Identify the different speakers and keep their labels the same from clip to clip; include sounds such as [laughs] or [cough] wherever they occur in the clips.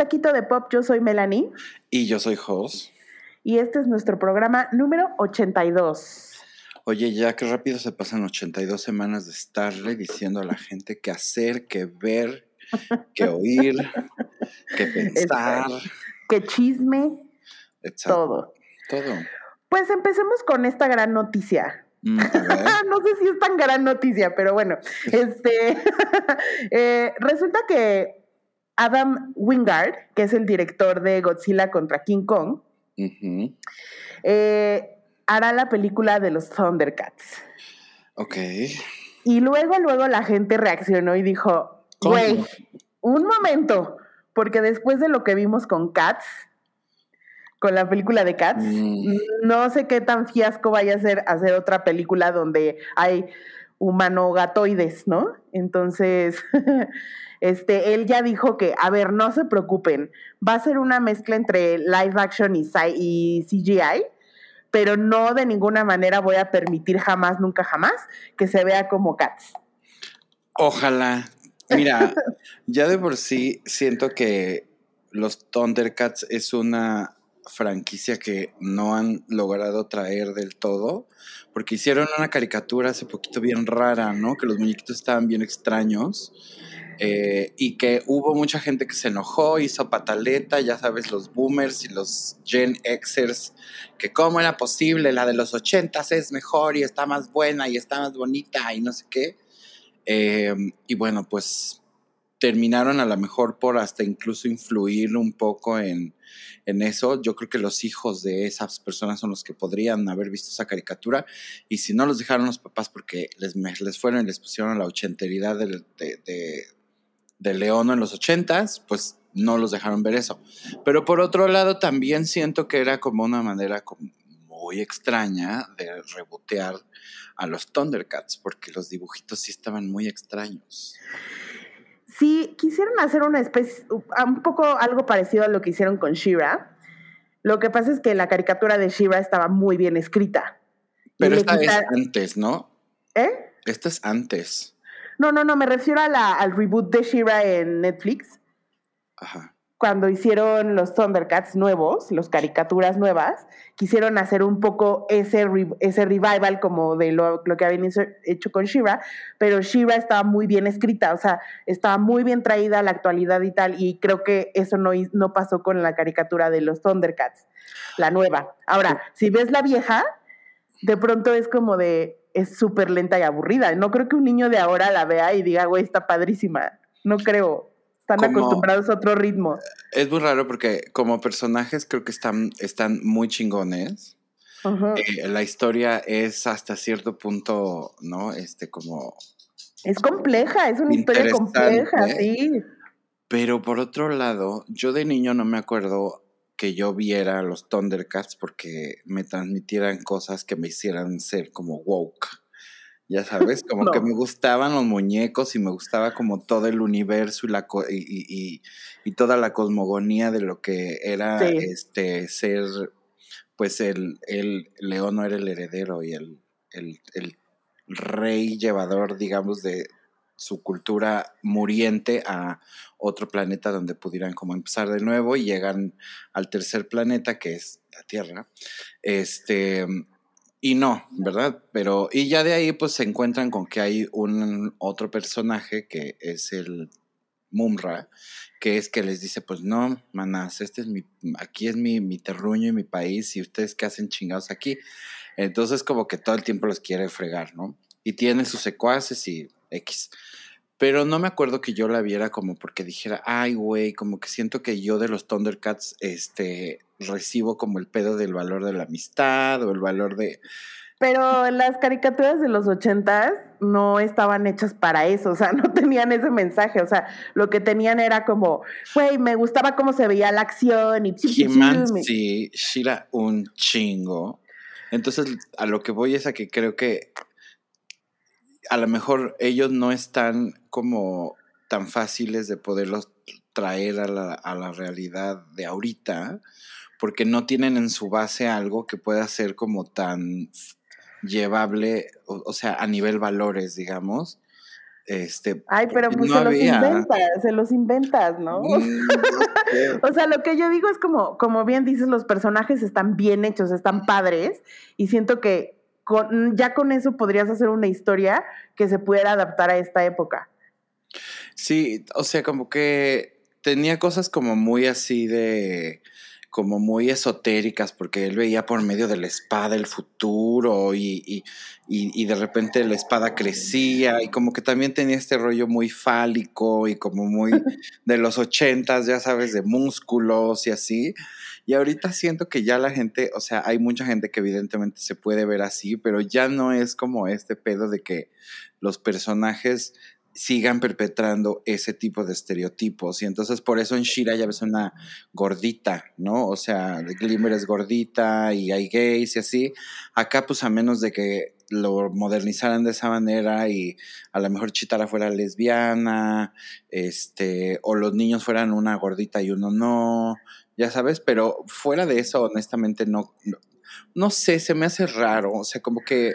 Speaker 1: Taquito de Pop, yo soy Melanie.
Speaker 2: Y yo soy Jos.
Speaker 1: Y este es nuestro programa número 82.
Speaker 2: Oye, ya qué rápido se pasan 82 semanas de estarle diciendo a la gente qué hacer, qué ver, qué [laughs] oír, qué pensar.
Speaker 1: Qué chisme. Todo.
Speaker 2: Todo.
Speaker 1: Pues empecemos con esta gran noticia. Mm, [laughs] no sé si es tan gran noticia, pero bueno, este [laughs] eh, resulta que Adam Wingard, que es el director de Godzilla contra King Kong, eh, hará la película de los Thundercats.
Speaker 2: Ok.
Speaker 1: Y luego, luego la gente reaccionó y dijo, güey, un momento, porque después de lo que vimos con Cats, con la película de Cats, mm. no sé qué tan fiasco vaya a ser hacer otra película donde hay humano gatoides, ¿no? Entonces, [laughs] Este, él ya dijo que, a ver, no se preocupen, va a ser una mezcla entre live action y, y CGI, pero no de ninguna manera voy a permitir jamás, nunca jamás, que se vea como Cats.
Speaker 2: Ojalá. Mira, [laughs] ya de por sí siento que los Thundercats es una franquicia que no han logrado traer del todo, porque hicieron una caricatura hace poquito bien rara, ¿no? Que los muñequitos estaban bien extraños. Eh, y que hubo mucha gente que se enojó, hizo pataleta, ya sabes, los boomers y los Gen Xers, que cómo era posible, la de los ochentas es mejor y está más buena y está más bonita y no sé qué. Eh, y bueno, pues terminaron a lo mejor por hasta incluso influir un poco en, en, eso. Yo creo que los hijos de esas personas son los que podrían haber visto esa caricatura y si no los dejaron los papás porque les, les fueron y les pusieron la ochenteridad de, León en los ochentas, pues no los dejaron ver eso. Pero por otro lado, también siento que era como una manera muy extraña de rebotear a los Thundercats, porque los dibujitos sí estaban muy extraños.
Speaker 1: Sí, quisieron hacer una especie, un poco algo parecido a lo que hicieron con Shira. Lo que pasa es que la caricatura de Shira estaba muy bien escrita.
Speaker 2: Pero esta es antes, ¿no?
Speaker 1: ¿Eh?
Speaker 2: Esta es antes.
Speaker 1: No, no, no, me refiero a la, al reboot de Shira en Netflix.
Speaker 2: Ajá.
Speaker 1: Cuando hicieron los Thundercats nuevos, los caricaturas nuevas, quisieron hacer un poco ese, ese revival como de lo, que habían hecho con Shira, pero Shira estaba muy bien escrita, o sea, estaba muy bien traída a la actualidad y tal, y creo que eso no, no pasó con la caricatura de los Thundercats, la nueva. Ahora, si ves la vieja, de pronto es como de, es súper lenta y aburrida. No creo que un niño de ahora la vea y diga, güey, está padrísima. No creo. Están acostumbrados a otro ritmo.
Speaker 2: Es muy raro porque como personajes creo que están, están muy chingones. Eh, la historia es hasta cierto punto, ¿no? Este, como...
Speaker 1: Es compleja, es una historia compleja, sí.
Speaker 2: Pero por otro lado, yo de niño no me acuerdo que yo viera los Thundercats porque me transmitieran cosas que me hicieran ser como woke. Ya sabes, como [laughs] que me gustaban los muñecos y me gustaba como todo el universo y, la y, y, toda la cosmogonía de lo que era este ser, pues el, el león no era el heredero y el, el, el rey llevador, digamos, de, su cultura muriente a otro planeta donde pudieran como empezar de nuevo y llegan al tercer planeta que es la Tierra. Este, y no, ¿verdad? Pero, y ya de ahí pues se encuentran con que hay un otro personaje que es el Mumra, que es que les dice, pues no, manas, este es mi, aquí es mi, mi terruño y mi país y ustedes qué hacen chingados aquí. Entonces como que todo el tiempo los quiere fregar, ¿no? Y tiene sus secuaces y X. Pero no me acuerdo que yo la viera como porque dijera, ay, güey, como que siento que yo de los Thundercats, este, recibo como el pedo del valor de la amistad o el valor de...
Speaker 1: Pero las caricaturas de los ochentas no estaban hechas para eso, o sea, [laughs] no tenían ese mensaje, o sea, lo que tenían era como, güey, me gustaba cómo se veía la acción y...
Speaker 2: sí, [laughs] Shira un chingo. Entonces, a lo que voy es a que creo que a lo mejor ellos no están como tan fáciles de poderlos traer a la, a la realidad de ahorita, porque no tienen en su base algo que pueda ser como tan llevable, o, sea, a nivel valores, digamos, Este,
Speaker 1: Ay, pero pues se los inventas, se los inventas, ¿no? Mm, [laughs] o sea, lo que yo digo es como, como bien dices, los personajes están bien hechos, están padres, y siento que con, ya con eso podrías hacer una historia que se pudiera adaptar a esta época.
Speaker 2: Sí, o sea, como que tenía cosas como muy así de como muy esotéricas, porque él veía por medio de la espada el futuro y, y, y, de repente la espada crecía y como que también tenía este rollo muy fálico y como muy [laughs] de los ochentas, ya sabes, de músculos y así. Y ahorita siento que ya la gente, o sea, hay mucha gente que evidentemente se puede ver así, pero ya no es como este pedo de que los personajes sigan perpetrando ese tipo de estereotipos. Y entonces por eso en Shira ya ves una gordita, ¿no? O sea, Glimmer es gordita y hay gays y así. Acá pues a menos de que lo modernizaran de esa manera y a lo mejor Chitara fuera lesbiana, este, o los niños fueran una gordita y uno no, ya sabes, pero fuera de eso, honestamente no, no, sé, se me hace raro, o sea, como que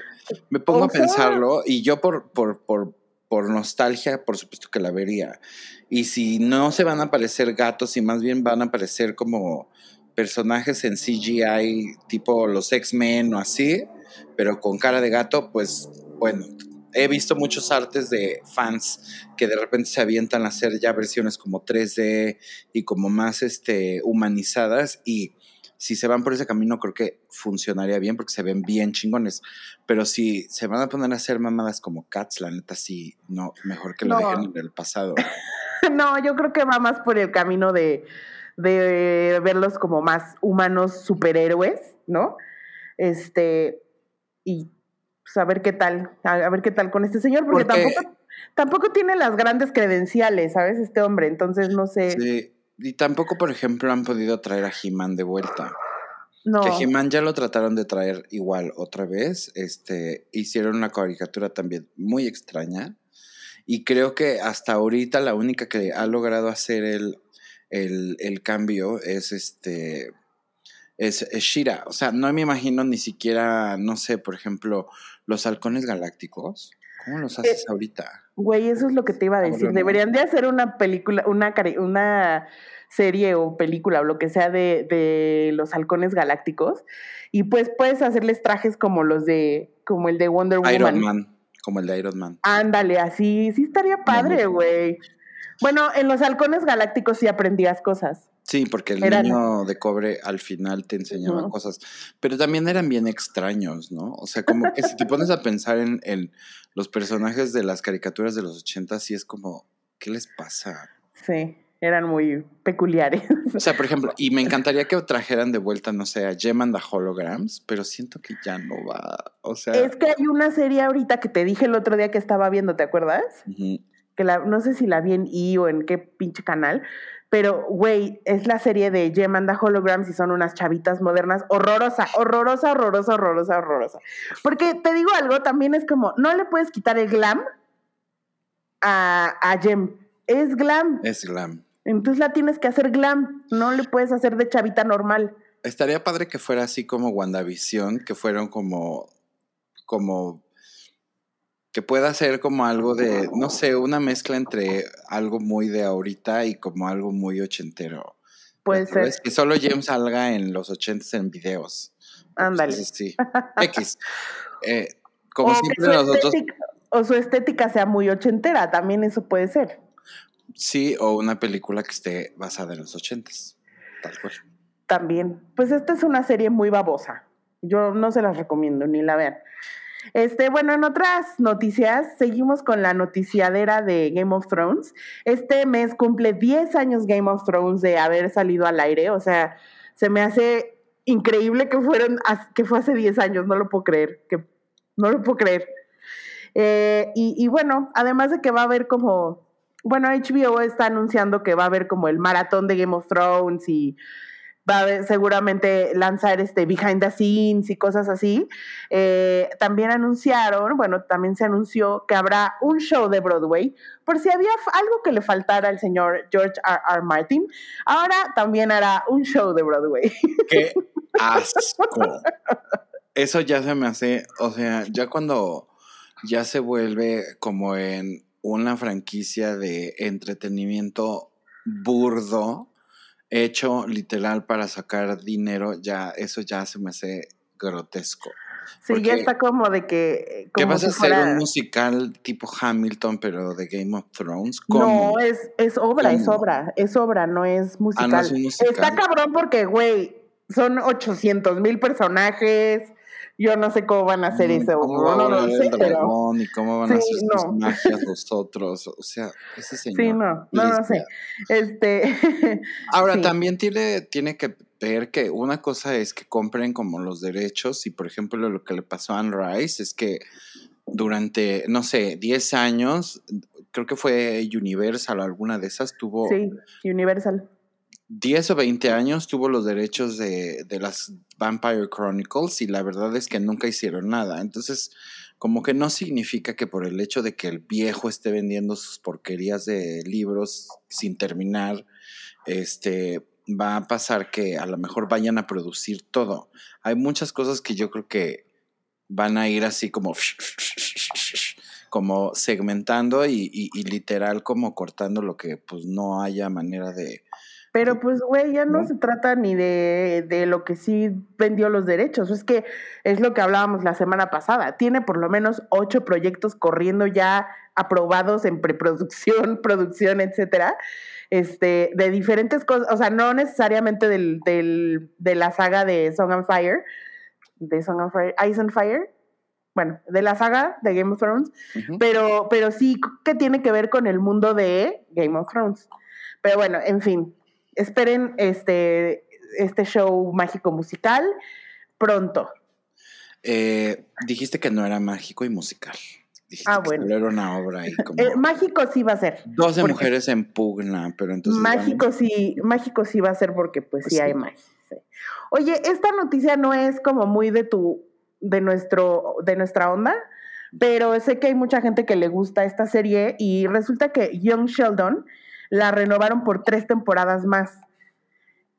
Speaker 2: me pongo a pensarlo y yo por, por, por por nostalgia, por supuesto que la vería. Y si no se van a aparecer gatos y más bien van a aparecer como personajes en CGI tipo los X-Men o así, pero con cara de gato, pues bueno, he visto muchos artes de fans que de repente se avientan a hacer ya versiones como 3D y como más este, humanizadas y si se van por ese camino, creo que funcionaría bien porque se ven bien chingones. Pero si se van a poner a hacer mamadas como Cats, la neta sí, no, mejor que lo dejen en el pasado. [laughs]
Speaker 1: no, yo creo que va más por el camino de, de verlos como más humanos superhéroes, ¿no? Este, y pues, a ver qué tal, a, ver qué tal con este señor, porque, tampoco, tampoco tiene las grandes credenciales, ¿sabes? Este hombre, entonces no sé.
Speaker 2: Sí. Y tampoco, por ejemplo, han podido traer a He-Man de vuelta. No. Que He-Man ya lo trataron de traer igual otra vez. Este, hicieron una caricatura también muy extraña. Y creo que hasta ahorita la única que ha logrado hacer el, el, cambio es este. Es, Shira. O sea, no me imagino ni siquiera, no sé, por ejemplo, los halcones galácticos. ¿Cómo los haces eh, ahorita?
Speaker 1: Güey, eso es lo que te iba a decir. Deberían de hacer una película, una, una serie o película o lo que sea de, de, los halcones galácticos. Y pues puedes hacerles trajes como los de, como el de Wonder Woman.
Speaker 2: Iron Man, como el de Iron Man.
Speaker 1: Ándale, así, sí estaría padre, güey. Bueno, en los halcones galácticos sí aprendías cosas.
Speaker 2: Sí, porque el niño de cobre al final te enseñaba cosas, pero también eran bien extraños, ¿no? O sea, como que si te pones a pensar en, en los personajes de las caricaturas de los 80, sí es como, ¿qué les pasa?
Speaker 1: Sí, eran muy peculiares.
Speaker 2: O sea, por ejemplo, y me encantaría que trajeran de vuelta, no sé, a Gem and the Holograms, pero siento que ya no va. O sea.
Speaker 1: Es que hay una serie ahorita que te dije el otro día que estaba viendo, ¿te acuerdas? Que la, no sé si la vi en E o en qué pinche canal, pero, güey, es la serie de Gem and the Holograms y son unas chavitas modernas. Horrorosa, horrorosa, horrorosa, horrorosa, horrorosa. Porque te digo algo, también es como, no le puedes quitar el glam a, a Gem. Es glam.
Speaker 2: Es glam.
Speaker 1: Entonces la tienes que hacer glam. No le puedes hacer de chavita normal.
Speaker 2: Estaría padre que fuera así como WandaVision, que fueron como, como que pueda ser como algo de, no sé, una mezcla entre algo muy de ahorita y como algo muy ochentero.
Speaker 1: Puede ser.
Speaker 2: Que solo James salga en los ochentas en videos.
Speaker 1: Ándale.
Speaker 2: sí. X. [laughs] Eh, como siempre nosotros.
Speaker 1: o su estética sea muy ochentera, también eso puede ser.
Speaker 2: Sí, o una película que esté basada en los ochentas. Tal cual.
Speaker 1: También. Pues esta es una serie muy babosa. Yo no se las recomiendo, ni la vean. Este, bueno, en otras noticias, seguimos con la noticiadera de Game of Thrones. Este mes cumple 10 años Game of Thrones de haber salido al aire, o sea, se me hace increíble que fueron, que fue hace 10 años, no lo puedo creer, no lo puedo creer. Eh, y, y bueno, además de que va a haber como, bueno, HBO está anunciando que va a haber como el maratón de Game of Thrones y va a seguramente lanzar este behind the scenes y cosas así. Eh, también anunciaron, bueno, también se anunció que habrá un show de Broadway, por si había algo que le faltara al señor George R. R. Martin, ahora también hará un show de Broadway. [laughs]
Speaker 2: ¡Qué asco! Eso ya se me hace, o sea, ya cuando ya se vuelve como en una franquicia de entretenimiento burdo hecho literal para sacar dinero, ya eso ya se me hace grotesco.
Speaker 1: Sí, ya está como de que...
Speaker 2: ¿Qué vas a hacer un musical tipo Hamilton, pero de Game of Thrones?
Speaker 1: No, es, es obra, es obra, es obra, no es musical. Ah, no es un musical. Está cabrón porque, güey, son 800 mil personajes, yo no sé cómo van a hacer eso.
Speaker 2: ¿Cómo
Speaker 1: no,
Speaker 2: no, sé, pero... y cómo van a hacer sus magias los otros. O sea, ese señor.
Speaker 1: Sí, no, no, no sé. Este. [laughs]
Speaker 2: Ahora, también tiene, tiene que ver que una cosa es que compren como los derechos y, por ejemplo, lo que le pasó a Anne Rice es que durante, no sé, 10 años, creo que fue Universal, alguna de esas tuvo...
Speaker 1: Sí, Universal.
Speaker 2: 10 o 20 años tuvo los derechos de, de, las Vampire Chronicles y la verdad es que nunca hicieron nada. Entonces, como que no significa que por el hecho de que el viejo esté vendiendo sus porquerías de libros sin terminar, este, va a pasar que a lo mejor vayan a producir todo. Hay muchas cosas que yo creo que van a ir así como como segmentando y, y literal como cortando lo que pues no haya manera de,
Speaker 1: pero pues, güey, ya no, se trata ni de, de, lo que sí vendió los derechos. Es que es lo que hablábamos la semana pasada. Tiene por lo menos ocho proyectos corriendo ya aprobados en preproducción, [laughs] producción, etcétera. Este, de diferentes cosas, o sea, no necesariamente del, del, de la saga de Song and Fire, de Song and Fire, Ice and Fire, bueno, de la saga de Game of Thrones, pero, pero sí que tiene que ver con el mundo de Game of Thrones. Pero bueno, en fin, esperen este, este show mágico musical pronto.
Speaker 2: Eh, dijiste que no era mágico y musical. Dijiste ah, bueno. era una obra ahí como...
Speaker 1: Eh, mágico sí va a ser.
Speaker 2: Doce mujeres en pugna, pero entonces...
Speaker 1: Mágico sí, mágico sí va a ser porque pues, pues sí, hay magia. Oye, esta noticia no es como muy de tu, de nuestro, de nuestra onda, pero sé que hay mucha gente que le gusta esta serie y resulta que Young Sheldon la renovaron por tres temporadas más.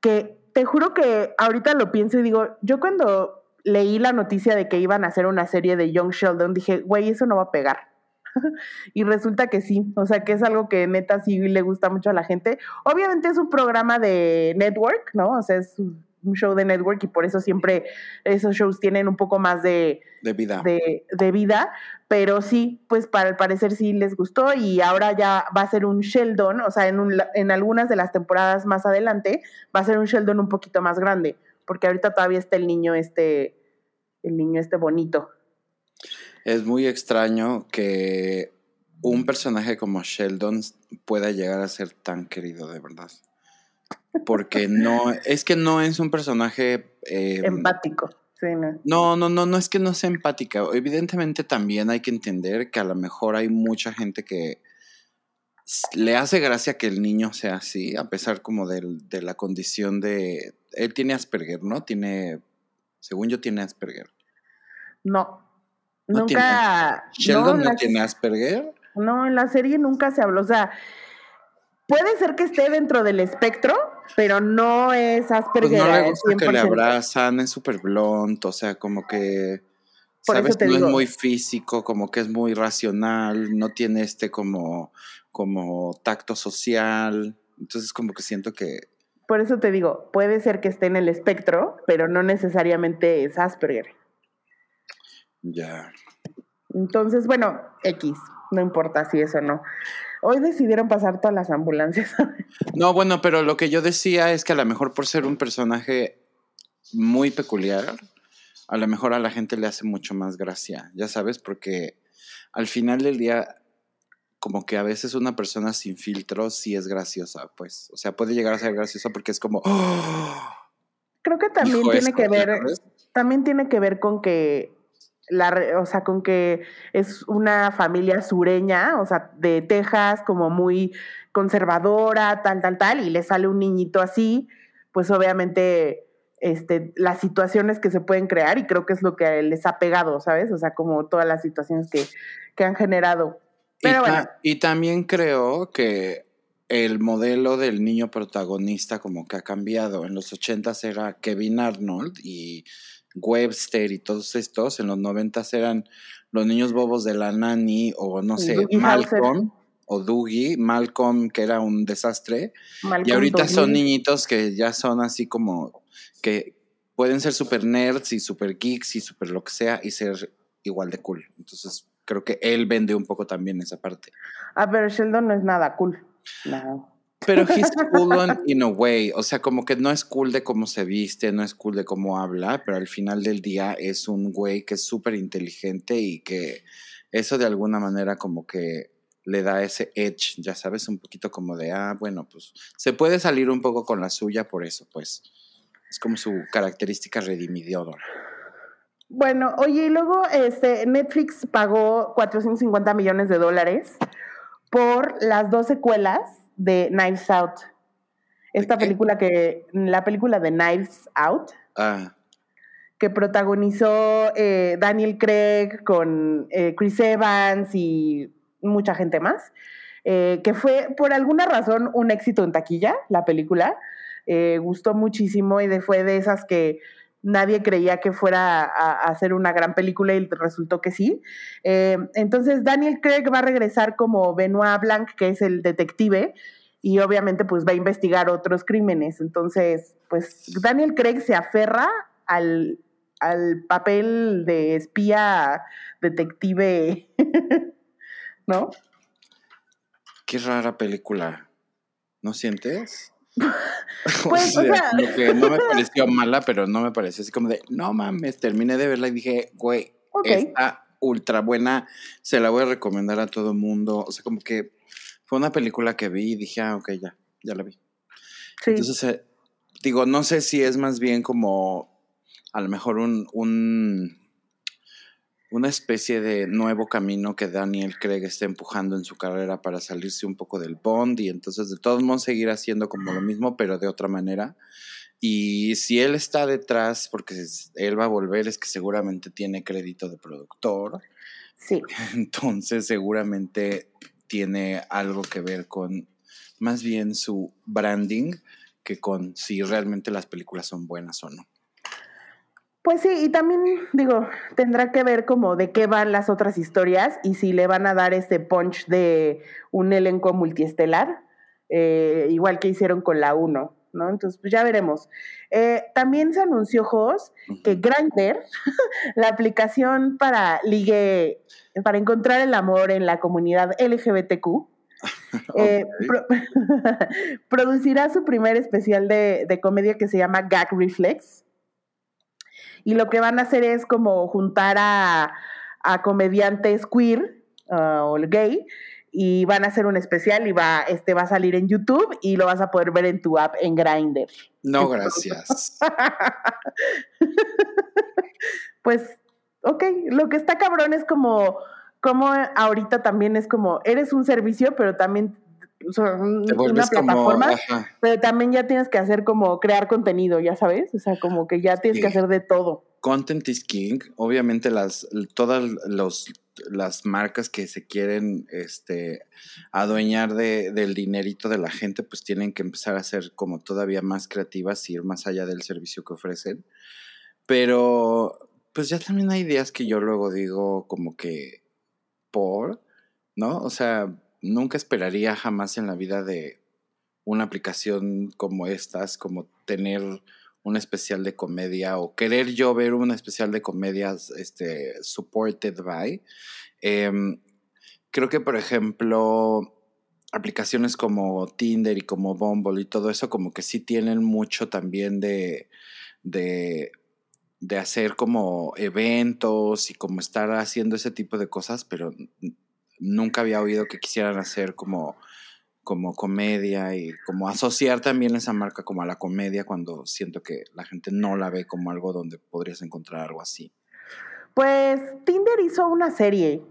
Speaker 1: Que te juro que ahorita lo pienso y digo, yo cuando leí la noticia de que iban a hacer una serie de Young Sheldon, dije, güey, eso no va a pegar. [laughs] y resulta que sí, o sea que es algo que neta sí le gusta mucho a la gente. Obviamente es un programa de network, ¿no? O sea, es show de network y por eso siempre esos shows tienen un poco más de,
Speaker 2: vida.
Speaker 1: De, vida, pero sí, pues para el parecer sí les gustó y ahora ya va a ser un Sheldon, o sea, en, un, en algunas de las temporadas más adelante va a ser un Sheldon un poquito más grande, porque ahorita todavía está el niño este, el niño este bonito.
Speaker 2: Es muy extraño que un personaje como Sheldon pueda llegar a ser tan querido de verdad porque no, es que no es un personaje...
Speaker 1: Em, Empático. Sí, no.
Speaker 2: no. no, no, no, es que no sea empática. Evidentemente también hay que entender que a lo mejor hay mucha gente que le hace gracia que el niño sea así, a pesar como de, de la condición de... Él tiene Asperger, ¿no? Tiene, según yo, tiene Asperger.
Speaker 1: No. nunca...
Speaker 2: ¿Sheldon no, tiene Asperger?
Speaker 1: No, en la serie nunca se habló. O sea, puede ser que esté dentro del espectro, pero no es Asperger. Pues
Speaker 2: no le gusta que le abrazan, es súper blunt, o sea, como que, sabes, no es muy físico, como que es muy racional, no tiene este como, como tacto social, entonces como que siento que...
Speaker 1: Por eso te digo, puede ser que esté en el espectro, pero no necesariamente es Asperger.
Speaker 2: Ya.
Speaker 1: Entonces, bueno, X, no importa si eso o no. Hoy decidieron pasar todas las ambulancias. [laughs]
Speaker 2: no, bueno, pero lo que yo decía es que a lo mejor por ser un personaje muy peculiar, a lo mejor a la gente le hace mucho más gracia, ya sabes, porque al final del día, como que a veces una persona sin filtro sí es graciosa, pues, o sea, puede llegar a ser graciosa porque es como...
Speaker 1: Creo que también tiene que ver, también tiene que ver con que la, o sea, con que es una familia sureña, o sea, de Texas, como muy conservadora, tal, tal, tal, y le sale un niñito así, pues obviamente este, las situaciones que se pueden crear, y creo que es lo que les ha pegado, ¿sabes? O sea, como todas las situaciones que, que han generado. Pero y, bueno.
Speaker 2: y también creo que el modelo del niño protagonista como que ha cambiado. En los ochentas era Kevin Arnold y Webster y todos estos en los noventas eran los niños bobos de la nani o no sé, Malcolm o Dougie, Malcolm que era un desastre. y ahorita son niñitos que ya son así como que pueden ser super nerds y super geeks y super lo que sea y ser igual de cool. Entonces creo que él vende un poco también esa parte.
Speaker 1: Ah, pero Sheldon no es nada cool. No.
Speaker 2: Pero he's cool in a way. O sea, como que no es cool de cómo se viste, no es cool de cómo habla, pero al final del día es un güey que es súper inteligente y que eso de alguna manera como que le da ese edge, ya sabes, un poquito como de, ah, bueno, pues se puede salir un poco con la suya por eso, pues. Es como su característica redimidora.
Speaker 1: Bueno, oye, y luego este, Netflix pagó 450 millones de dólares por las dos secuelas de Knives Out. Esta película que, la película de Knives Out, ah. que protagonizó eh, Daniel Craig con eh, Chris Evans y mucha gente más, eh, que fue por alguna razón un éxito en taquilla, la película. gustó muchísimo y de, fue de esas que nadie creía que fuera a, hacer una gran película y resultó que sí. Eh, entonces Daniel Craig va a regresar como Benoit Blanc, que es el detective, y obviamente pues va a investigar otros crímenes. Entonces, pues Daniel Craig se aferra al, al papel de espía detective, [laughs] ¿no?
Speaker 2: Qué rara película. ¿No sientes? [laughs] Pues, o sea, que no me [laughs] pareció mala, pero no me pareció así como de, no mames, terminé de verla y dije, güey, está ultra buena, se la voy a recomendar a todo el mundo. O sea, como que fue una película que vi y dije, ah, ok, ya, ya la vi. Entonces, eh, digo, no sé si es más bien como a lo mejor un, un una especie de nuevo camino que Daniel Craig está empujando en su carrera para salirse un poco del Bond y entonces de todos modos seguir haciendo como lo mismo, pero de otra manera. Y si él está detrás, porque él va a volver, es que seguramente tiene crédito de productor.
Speaker 1: Sí. [laughs]
Speaker 2: Entonces seguramente tiene algo que ver con más bien su branding que con si realmente las películas son buenas o no.
Speaker 1: Pues sí, y también digo, tendrá que ver como de qué van las otras historias y si le van a dar ese punch de un elenco multiestelar, eh, igual que hicieron con la 1, ¿no? Entonces, pues ya veremos. Eh, también se anunció, Jos, que Grindr, [laughs] la aplicación para ligue, para encontrar el amor en la comunidad LGBTQ, [laughs] eh, [laughs] producirá su primer especial de, de comedia que se llama Gag Reflex y lo que van a hacer es como juntar a, comediantes queer uh, o gay y van a hacer un especial y va, este va a salir en YouTube y lo vas a poder ver en tu app en Grindr.
Speaker 2: No, gracias. [laughs]
Speaker 1: pues, ok, lo que está cabrón es como, como ahorita también es como, eres un servicio, pero también una plataforma, pero también ya tienes que hacer como crear contenido, ya sabes, o sea, como que ya tienes que hacer de todo.
Speaker 2: Content is king, obviamente las todas los, las marcas que se quieren este adueñar de, del dinerito de la gente, pues tienen que empezar a ser como todavía más creativas y ir más allá del servicio que ofrecen. Pero pues ya también hay ideas que yo luego digo como que por, ¿no? O sea, nunca esperaría jamás en la vida de una aplicación como estas, como tener un especial de comedia o querer yo ver un especial de comedias este, supported by. Em, creo que, por ejemplo, aplicaciones como Tinder y como Bumble y todo eso, como que sí tienen mucho también de, de, de hacer como eventos y como estar haciendo ese tipo de cosas, pero nunca había oído que quisieran hacer como, como comedia y como asociar también esa marca como a la comedia cuando siento que la gente no la ve como algo donde podrías encontrar algo así.
Speaker 1: Pues Tinder hizo una serie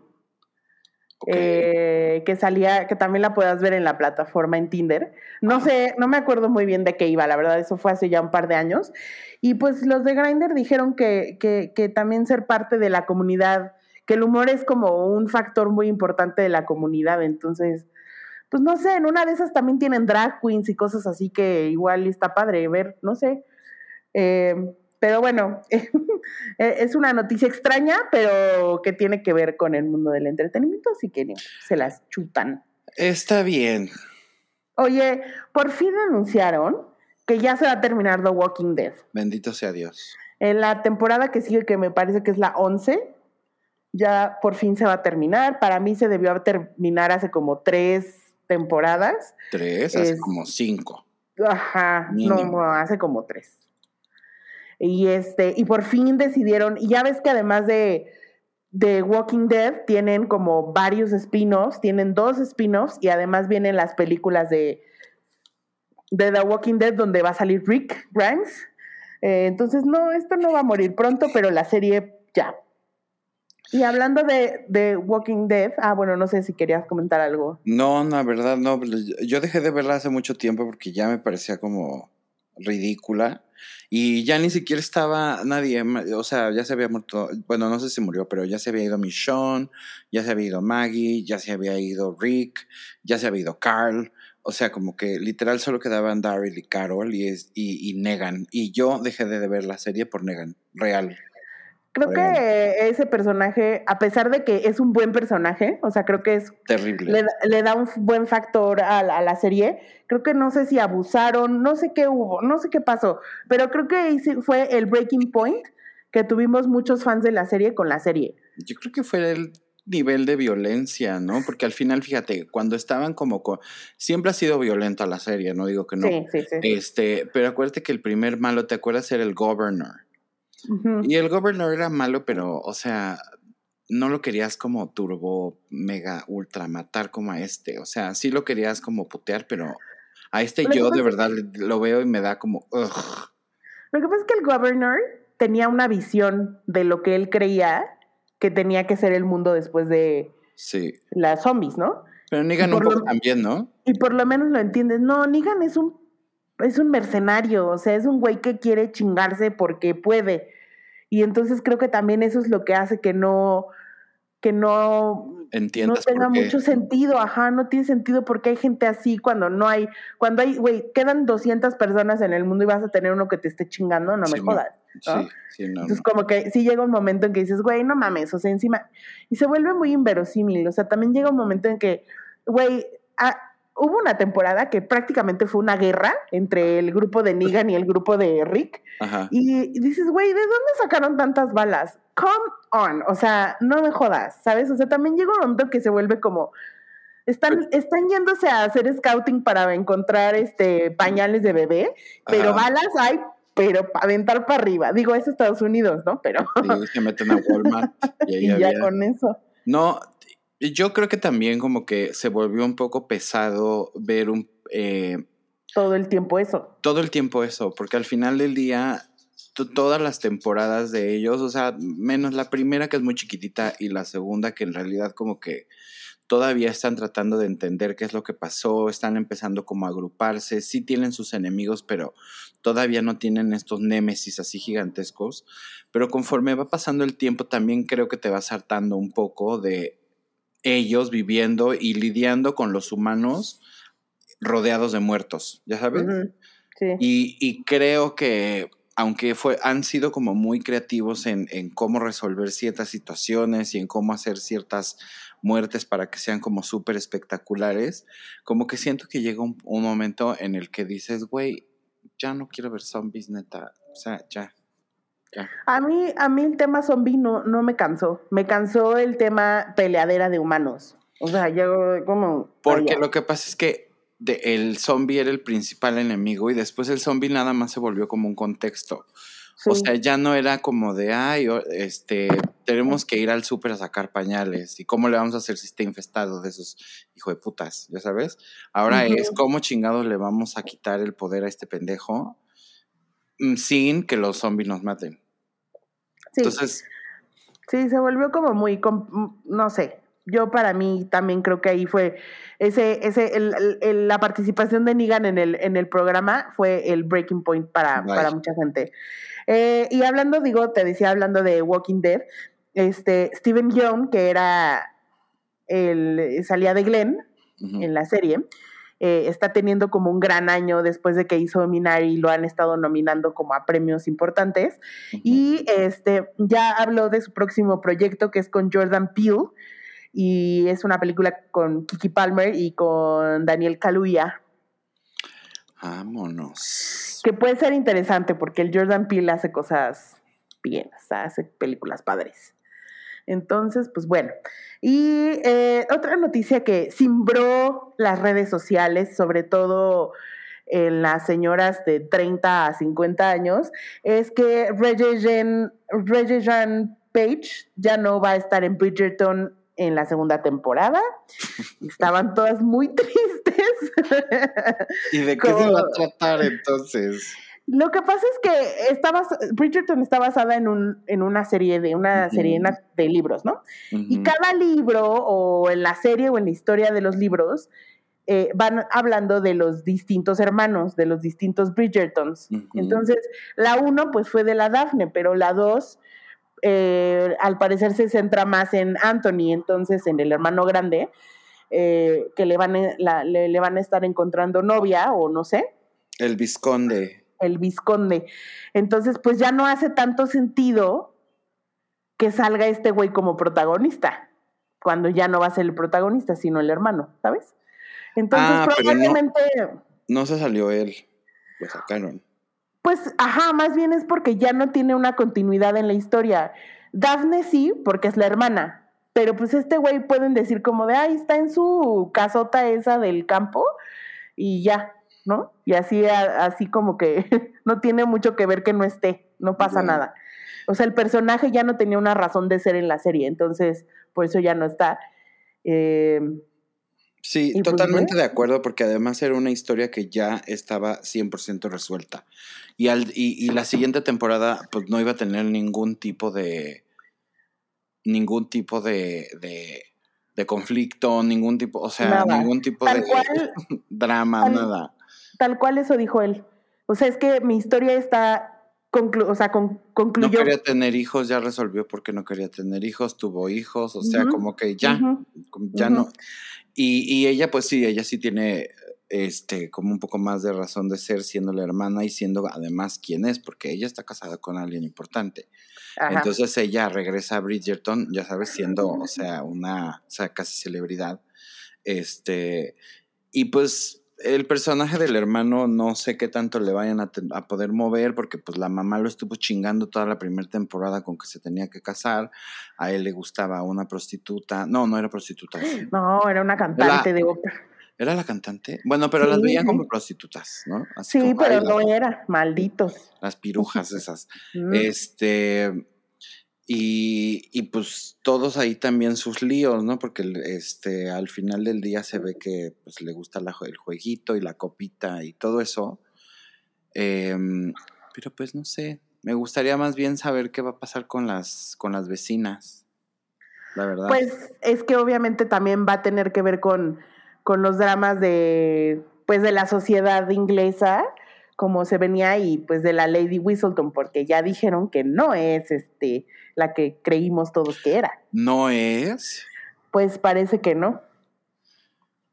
Speaker 1: eh, que salía, que también la puedas ver en la plataforma en Tinder. No sé, no me acuerdo muy bien de qué iba, la verdad, eso fue hace ya un par de años. Y pues los de Grindr dijeron que, que, que también ser parte de la comunidad que el humor es como un factor muy importante de la comunidad, entonces, pues no sé, en una de esas también tienen drag queens y cosas así que igual está padre ver, no sé. Eh, Pero bueno, [laughs] es una noticia extraña, pero que tiene que ver con el mundo del entretenimiento, así que se las chutan.
Speaker 2: Está bien.
Speaker 1: Oye, por fin anunciaron que ya se va a terminar The Walking Dead.
Speaker 2: Bendito sea Dios.
Speaker 1: En la temporada que sigue, que me parece que es la 11, ya por fin se va a terminar. Para mí se debió terminar hace como tres temporadas.
Speaker 2: ¿Tres? Hace como cinco.
Speaker 1: Ajá, no, hace como tres. Y este, y por fin decidieron, y ya ves que además de, de Walking Dead tienen como varios spin-offs, tienen dos spin-offs y además vienen las películas de, de The Walking Dead donde va a salir Rick Grimes. Eh, entonces, no, esto no va a morir pronto, pero la serie ya. Y hablando de, de, Walking Dead, ah, bueno, no sé si querías comentar algo.
Speaker 2: No, no, la verdad, no. Yo dejé de verla hace mucho tiempo porque ya me parecía como ridícula. Y ya ni siquiera estaba nadie, o sea, ya se había muerto, bueno, no sé si murió, pero ya se había ido Michonne, ya se había ido Maggie, ya se había ido Rick, ya se había ido Carl. O sea, como que literal solo quedaban Daryl y Carol y, es, y, y Negan. Y yo dejé de ver la serie por Negan, real.
Speaker 1: Creo que ese personaje, a pesar de que es un buen personaje, o sea, creo que es
Speaker 2: terrible.
Speaker 1: Le, da un buen factor a, la serie. Creo que no sé si abusaron, no sé qué hubo, no sé qué pasó, pero creo que fue el breaking point que tuvimos muchos fans de la serie con la serie.
Speaker 2: Yo creo que fue el nivel de violencia, ¿no? Porque al final, fíjate, cuando estaban como siempre ha sido violenta la serie, no digo que no.
Speaker 1: Sí, sí, sí.
Speaker 2: Este, pero acuérdate que el primer malo, ¿te acuerdas? Era el governor. Y el gobernador era malo, pero, o sea, no lo querías como turbo, mega, ultra matar como a este. O sea, sí lo querías como putear, pero a este yo de verdad lo veo y me da como...
Speaker 1: Lo que pasa es que el gobernador tenía una visión de lo que él creía que tenía que ser el mundo después de
Speaker 2: sí.
Speaker 1: las zombies, ¿no?
Speaker 2: Pero Negan un poco también, ¿no?
Speaker 1: Y por lo menos lo entiendes. No, Negan es un, es un mercenario, o sea, es un güey que quiere chingarse porque puede. Y entonces creo que también eso es lo que hace que no, que no, no tenga mucho sentido, ajá, no tiene sentido porque hay gente así cuando no hay, cuando hay, güey, quedan 200 personas en el mundo y vas a tener uno que te esté chingando, no me jodas. Sí, sí, no, Entonces como que sí llega un momento en que dices, güey, no mames, o sea, encima, y se vuelve muy inverosímil, o sea, también llega un momento en que, güey, ah, hubo una temporada que prácticamente fue una guerra entre el grupo de Negan y el grupo de Rick. Y, dices, güey, ¿de dónde sacaron tantas balas? Come on, o sea, no me jodas, ¿sabes? O sea, también llega un momento que se vuelve como... Están, están yéndose a hacer scouting para encontrar este pañales de bebé, pero balas hay, pero para aventar para arriba. Digo, es Estados Unidos, ¿no? Pero.
Speaker 2: Sí, se meten a Walmart. [laughs]
Speaker 1: Y, ya con eso.
Speaker 2: No, yo creo que también como que se volvió un poco pesado ver un... Eh,
Speaker 1: todo el tiempo eso.
Speaker 2: Todo el tiempo eso, porque al final del día, todas las temporadas de ellos, o sea, menos la primera que es muy chiquitita y la segunda que en realidad como que todavía están tratando de entender qué es lo que pasó, están empezando como a agruparse, sí tienen sus enemigos, pero todavía no tienen estos némesis así gigantescos, pero conforme va pasando el tiempo también creo que te vas hartando un poco de ellos viviendo y lidiando con los humanos rodeados de muertos, ¿ya sabes? sí. y, creo que aunque fue, han sido como muy creativos en, cómo resolver ciertas situaciones y en cómo hacer ciertas muertes para que sean como súper espectaculares, como que siento que llega un, un momento en el que dices, güey, ya no quiero ver zombies, neta, o sea, ya.
Speaker 1: A mí, a mí el tema zombie no, no me cansó. Me cansó el tema peleadera de humanos. O sea, yo como...
Speaker 2: Porque lo que pasa es que el zombie era el principal enemigo y después el zombie nada más se volvió como un contexto. O sea, ya no era como de, ay, este, tenemos que ir al súper a sacar pañales y cómo le vamos a hacer si está infestado de esos hijo de putas, ya sabes. Ahora es cómo chingados le vamos a quitar el poder a este pendejo mm, sin que los zombies nos maten.
Speaker 1: Sí. Entonces. Sí, se volvió como muy, no sé, yo para mí también creo que ahí fue ese, ese, el, la participación de Negan en el, en el programa fue el breaking point para, para mucha gente. Eh, y hablando, digo, te decía, hablando de Walking Dead, este, Steven Young, que era el, salía de Glenn en la serie, eh, está teniendo como un gran año después de que hizo Minari y lo han estado nominando como a premios importantes. Y este, ya habló de su próximo proyecto que es con Jordan Peele y es una película con Kiki Palmer y con Daniel Kaluuya.
Speaker 2: Vámonos.
Speaker 1: Que puede ser interesante porque el Jordan Peele hace cosas bien, o sea, hace películas padres. Entonces, pues bueno. Y eh, otra noticia que simbró las redes sociales, sobre todo en las señoras de 30 a 50 años, es que Reggie Page ya no va a estar en Bridgerton en la segunda temporada. Estaban todas muy [laughs] tristes.
Speaker 2: ¿Y de qué se va a tratar entonces?
Speaker 1: Lo que pasa es que estaba, Bridgerton está basada en, un, en una serie de una serie de libros, ¿no? Y cada libro, o en la serie o en la historia de los libros, eh, van hablando de los distintos hermanos, de los distintos Bridgertons. Entonces, la uno, pues fue de la Daphne, pero la dos, eh, al parecer se centra más en Anthony, entonces en el hermano grande, eh, que le van, le, le van a estar encontrando novia o no sé.
Speaker 2: El visconde
Speaker 1: el visconde. Entonces, pues ya no hace tanto sentido que salga este güey como protagonista, cuando ya no va a ser el protagonista, sino el hermano, ¿sabes? Entonces,
Speaker 2: ah, probablemente... No, se salió él, lo sacaron.
Speaker 1: Pues, ajá, más bien es porque ya no tiene una continuidad en la historia. Daphne sí, porque es la hermana, pero pues este güey pueden decir como de, ay, está en su casota esa del campo y ya, ¿no? Y así, así como que [laughs] no tiene mucho que ver que no esté, no pasa nada. O sea, el personaje ya no tenía una razón de ser en la serie, entonces por eso ya no está. Eh,
Speaker 2: sí, pues, totalmente de acuerdo, porque además era una historia que ya estaba 100% resuelta. Y, al, y, la siguiente temporada, pues no iba a tener ningún tipo de. ningún tipo de, de, conflicto, ningún tipo, o sea, ningún tipo de [laughs] drama, nada.
Speaker 1: Tal cual eso dijo él. O sea, es que mi historia está, o sea, concluyó.
Speaker 2: No quería tener hijos, ya resolvió porque no quería tener hijos, tuvo hijos, o sea, como que ya, ya no. Y, y, ella, pues sí, ella sí tiene este, como un poco más de razón de ser siendo la hermana y siendo además quien es, porque ella está casada con alguien importante. Entonces ella regresa a Bridgerton, ya sabes, siendo, o sea, una, o sea, casi celebridad. Este, y pues el personaje del hermano no sé qué tanto le vayan a, poder mover porque pues la mamá lo estuvo chingando toda la primera temporada con que se tenía que casar. A él le gustaba una prostituta. No, no era prostituta.
Speaker 1: No, era una cantante de ópera.
Speaker 2: ¿Era la cantante? Bueno, pero las veían como prostitutas, ¿no?
Speaker 1: sí, pero no era, malditos.
Speaker 2: Las pirujas esas. Este y, pues todos ahí también sus líos, ¿no? Porque este, al final del día se ve que pues, le gusta el jueguito y la copita y todo eso. Em, pero pues no sé, me gustaría más bien saber qué va a pasar con las, con las vecinas, la verdad.
Speaker 1: Pues es que obviamente también va a tener que ver con, con los dramas de, pues, de la sociedad inglesa como se venía y pues de la Lady Whistleton, porque ya dijeron que no es este la que creímos todos que era.
Speaker 2: ¿No es?
Speaker 1: Pues parece que no.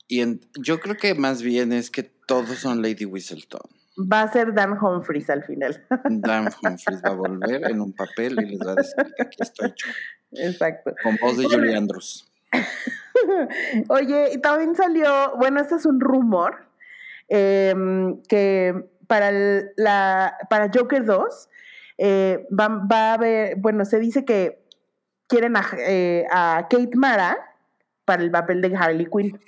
Speaker 2: Y yo creo que más bien es que todos son Lady Whistleton.
Speaker 1: Va a ser Dan Humphries al final. [laughs]
Speaker 2: Dan Humphries va a volver en un papel y les va a decir que aquí estoy yo.
Speaker 1: Exacto.
Speaker 2: Con voz de Julie Andrews. [laughs]
Speaker 1: Oye, y también salió, bueno, este es un rumor, em, que para, la, para Joker 2 eh, va, a haber, bueno, se dice que quieren eh, a, Kate Mara para el papel de Harley Quinn.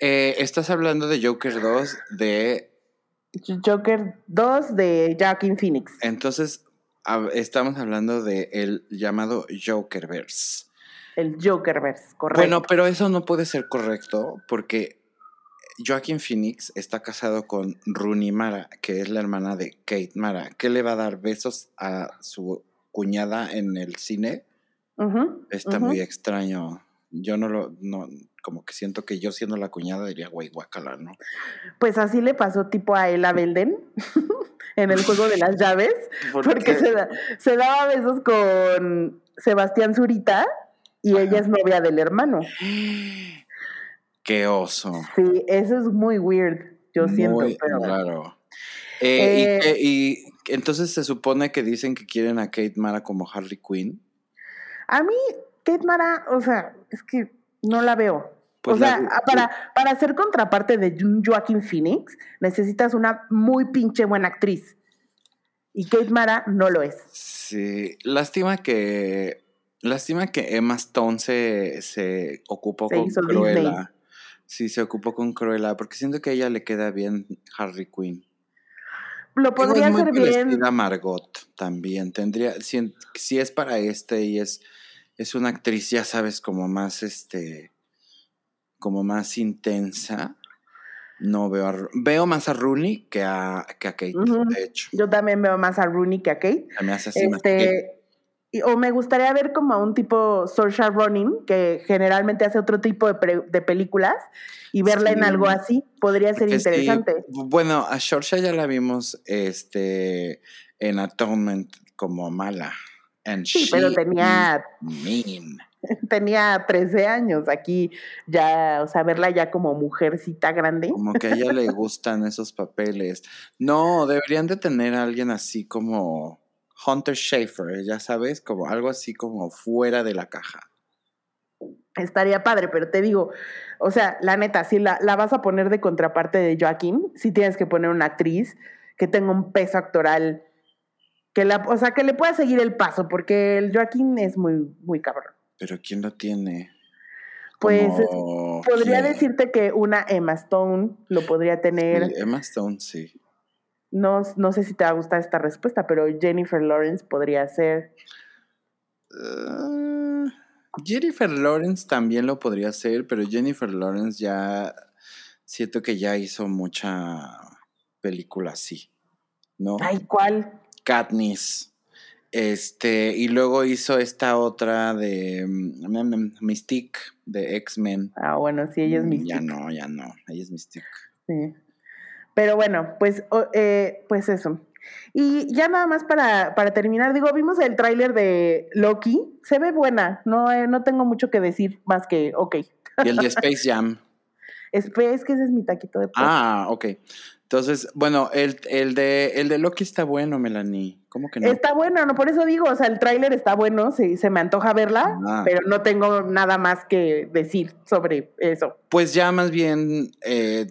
Speaker 2: Eh, estás hablando de Joker 2 de...
Speaker 1: Joker 2 de Joaquin Phoenix.
Speaker 2: Entonces, estamos hablando de el llamado Jokerverse.
Speaker 1: El Jokerverse, correcto.
Speaker 2: Bueno, pero eso no puede ser correcto porque Joaquin Phoenix está casado con Rooney Mara, que es la hermana de Kate Mara. ¿Qué le va a dar besos a su cuñada en el cine? está muy extraño. Yo no lo, no, como que siento que yo siendo la cuñada diría, güey, guacala, ¿no?
Speaker 1: Pues así le pasó tipo a Ella Belden [laughs] en el juego de las llaves, [laughs] porque se, se, daba besos con Sebastián Zurita y ella es novia del hermano. [gasps] [gasps]
Speaker 2: Qué oso.
Speaker 1: Sí, eso es muy weird, yo siento. Pero...
Speaker 2: Claro. Eh, eh, y, entonces se supone que dicen que quieren a Kate Mara como Harley Quinn.
Speaker 1: A mí, Kate Mara, o sea, es que no la veo. Pues o sea, para, para ser contraparte de Joaquin Phoenix, necesitas una muy pinche buena actriz. Y Kate Mara no lo es.
Speaker 2: Sí, lástima que. Lástima que Emma Stone se, se ocupó con Cruella. Sí, se ocupó con Cruella, porque siento que a ella le queda bien Harley Quinn.
Speaker 1: Lo podría hacer bien.
Speaker 2: Margot también. Tendría, si, si, es para este y es, es una actriz, ya sabes, como más este como más intensa. No veo a, veo más a Rooney que a, que a Kate, de hecho.
Speaker 1: Yo también veo más a Rooney que a Kate. Me hace así este, o me gustaría ver como a un tipo Saoirse Ronin, que generalmente hace otro tipo de, de películas, y verla en algo así podría ser interesante.
Speaker 2: Bueno, a Saoirse ya la vimos este, en Atonement como mala.
Speaker 1: sí, pero tenía...
Speaker 2: Mean. [laughs]
Speaker 1: Tenía 13 años, aquí ya, o sea, verla ya como mujercita grande.
Speaker 2: Como que a ella le gustan esos papeles. No, deberían de tener a alguien así como Hunter Schaefer, ya sabes, como algo así como fuera de la caja.
Speaker 1: Estaría padre, pero te digo, o sea, la neta, si la, la vas a poner de contraparte de Joaquín, si tienes que poner una actriz que tenga un peso actoral, que la, o sea, que le pueda seguir el paso, porque el Joaquín es muy, muy cabrón.
Speaker 2: Pero ¿quién lo tiene?
Speaker 1: Pues podría decirte que una Emma Stone lo podría tener.
Speaker 2: Emma Stone, sí.
Speaker 1: No, no sé si te va a gustar esta respuesta, pero Jennifer Lawrence podría ser.
Speaker 2: Ah, Jennifer Lawrence también lo podría hacer, pero Jennifer Lawrence ya siento que ya hizo mucha película así, ¿no?
Speaker 1: Ay, ¿cuál?
Speaker 2: Katniss. Este, y luego hizo esta otra de um, Mystique, de X-Men.
Speaker 1: Ah, bueno, sí, ella es Mystique.
Speaker 2: Ya no, ya no, ella es Mystique.
Speaker 1: Sí. Pero bueno, pues, eh, pues eso. Y ya nada más para, para terminar, digo, vimos el tráiler de Loki, se ve buena, no, eh, no tengo mucho que decir más que, ok.
Speaker 2: Y el de Space Jam. [laughs]
Speaker 1: Space, que ese es mi taquito de
Speaker 2: Ah, ok. Entonces, bueno, el, el, de, el de Loki está bueno, Melanie. ¿Cómo que no?
Speaker 1: Está bueno, no, por eso digo, o sea, el tráiler está bueno, se, se me antoja verla, ah. pero no tengo nada más que decir sobre eso.
Speaker 2: Pues ya más bien eh,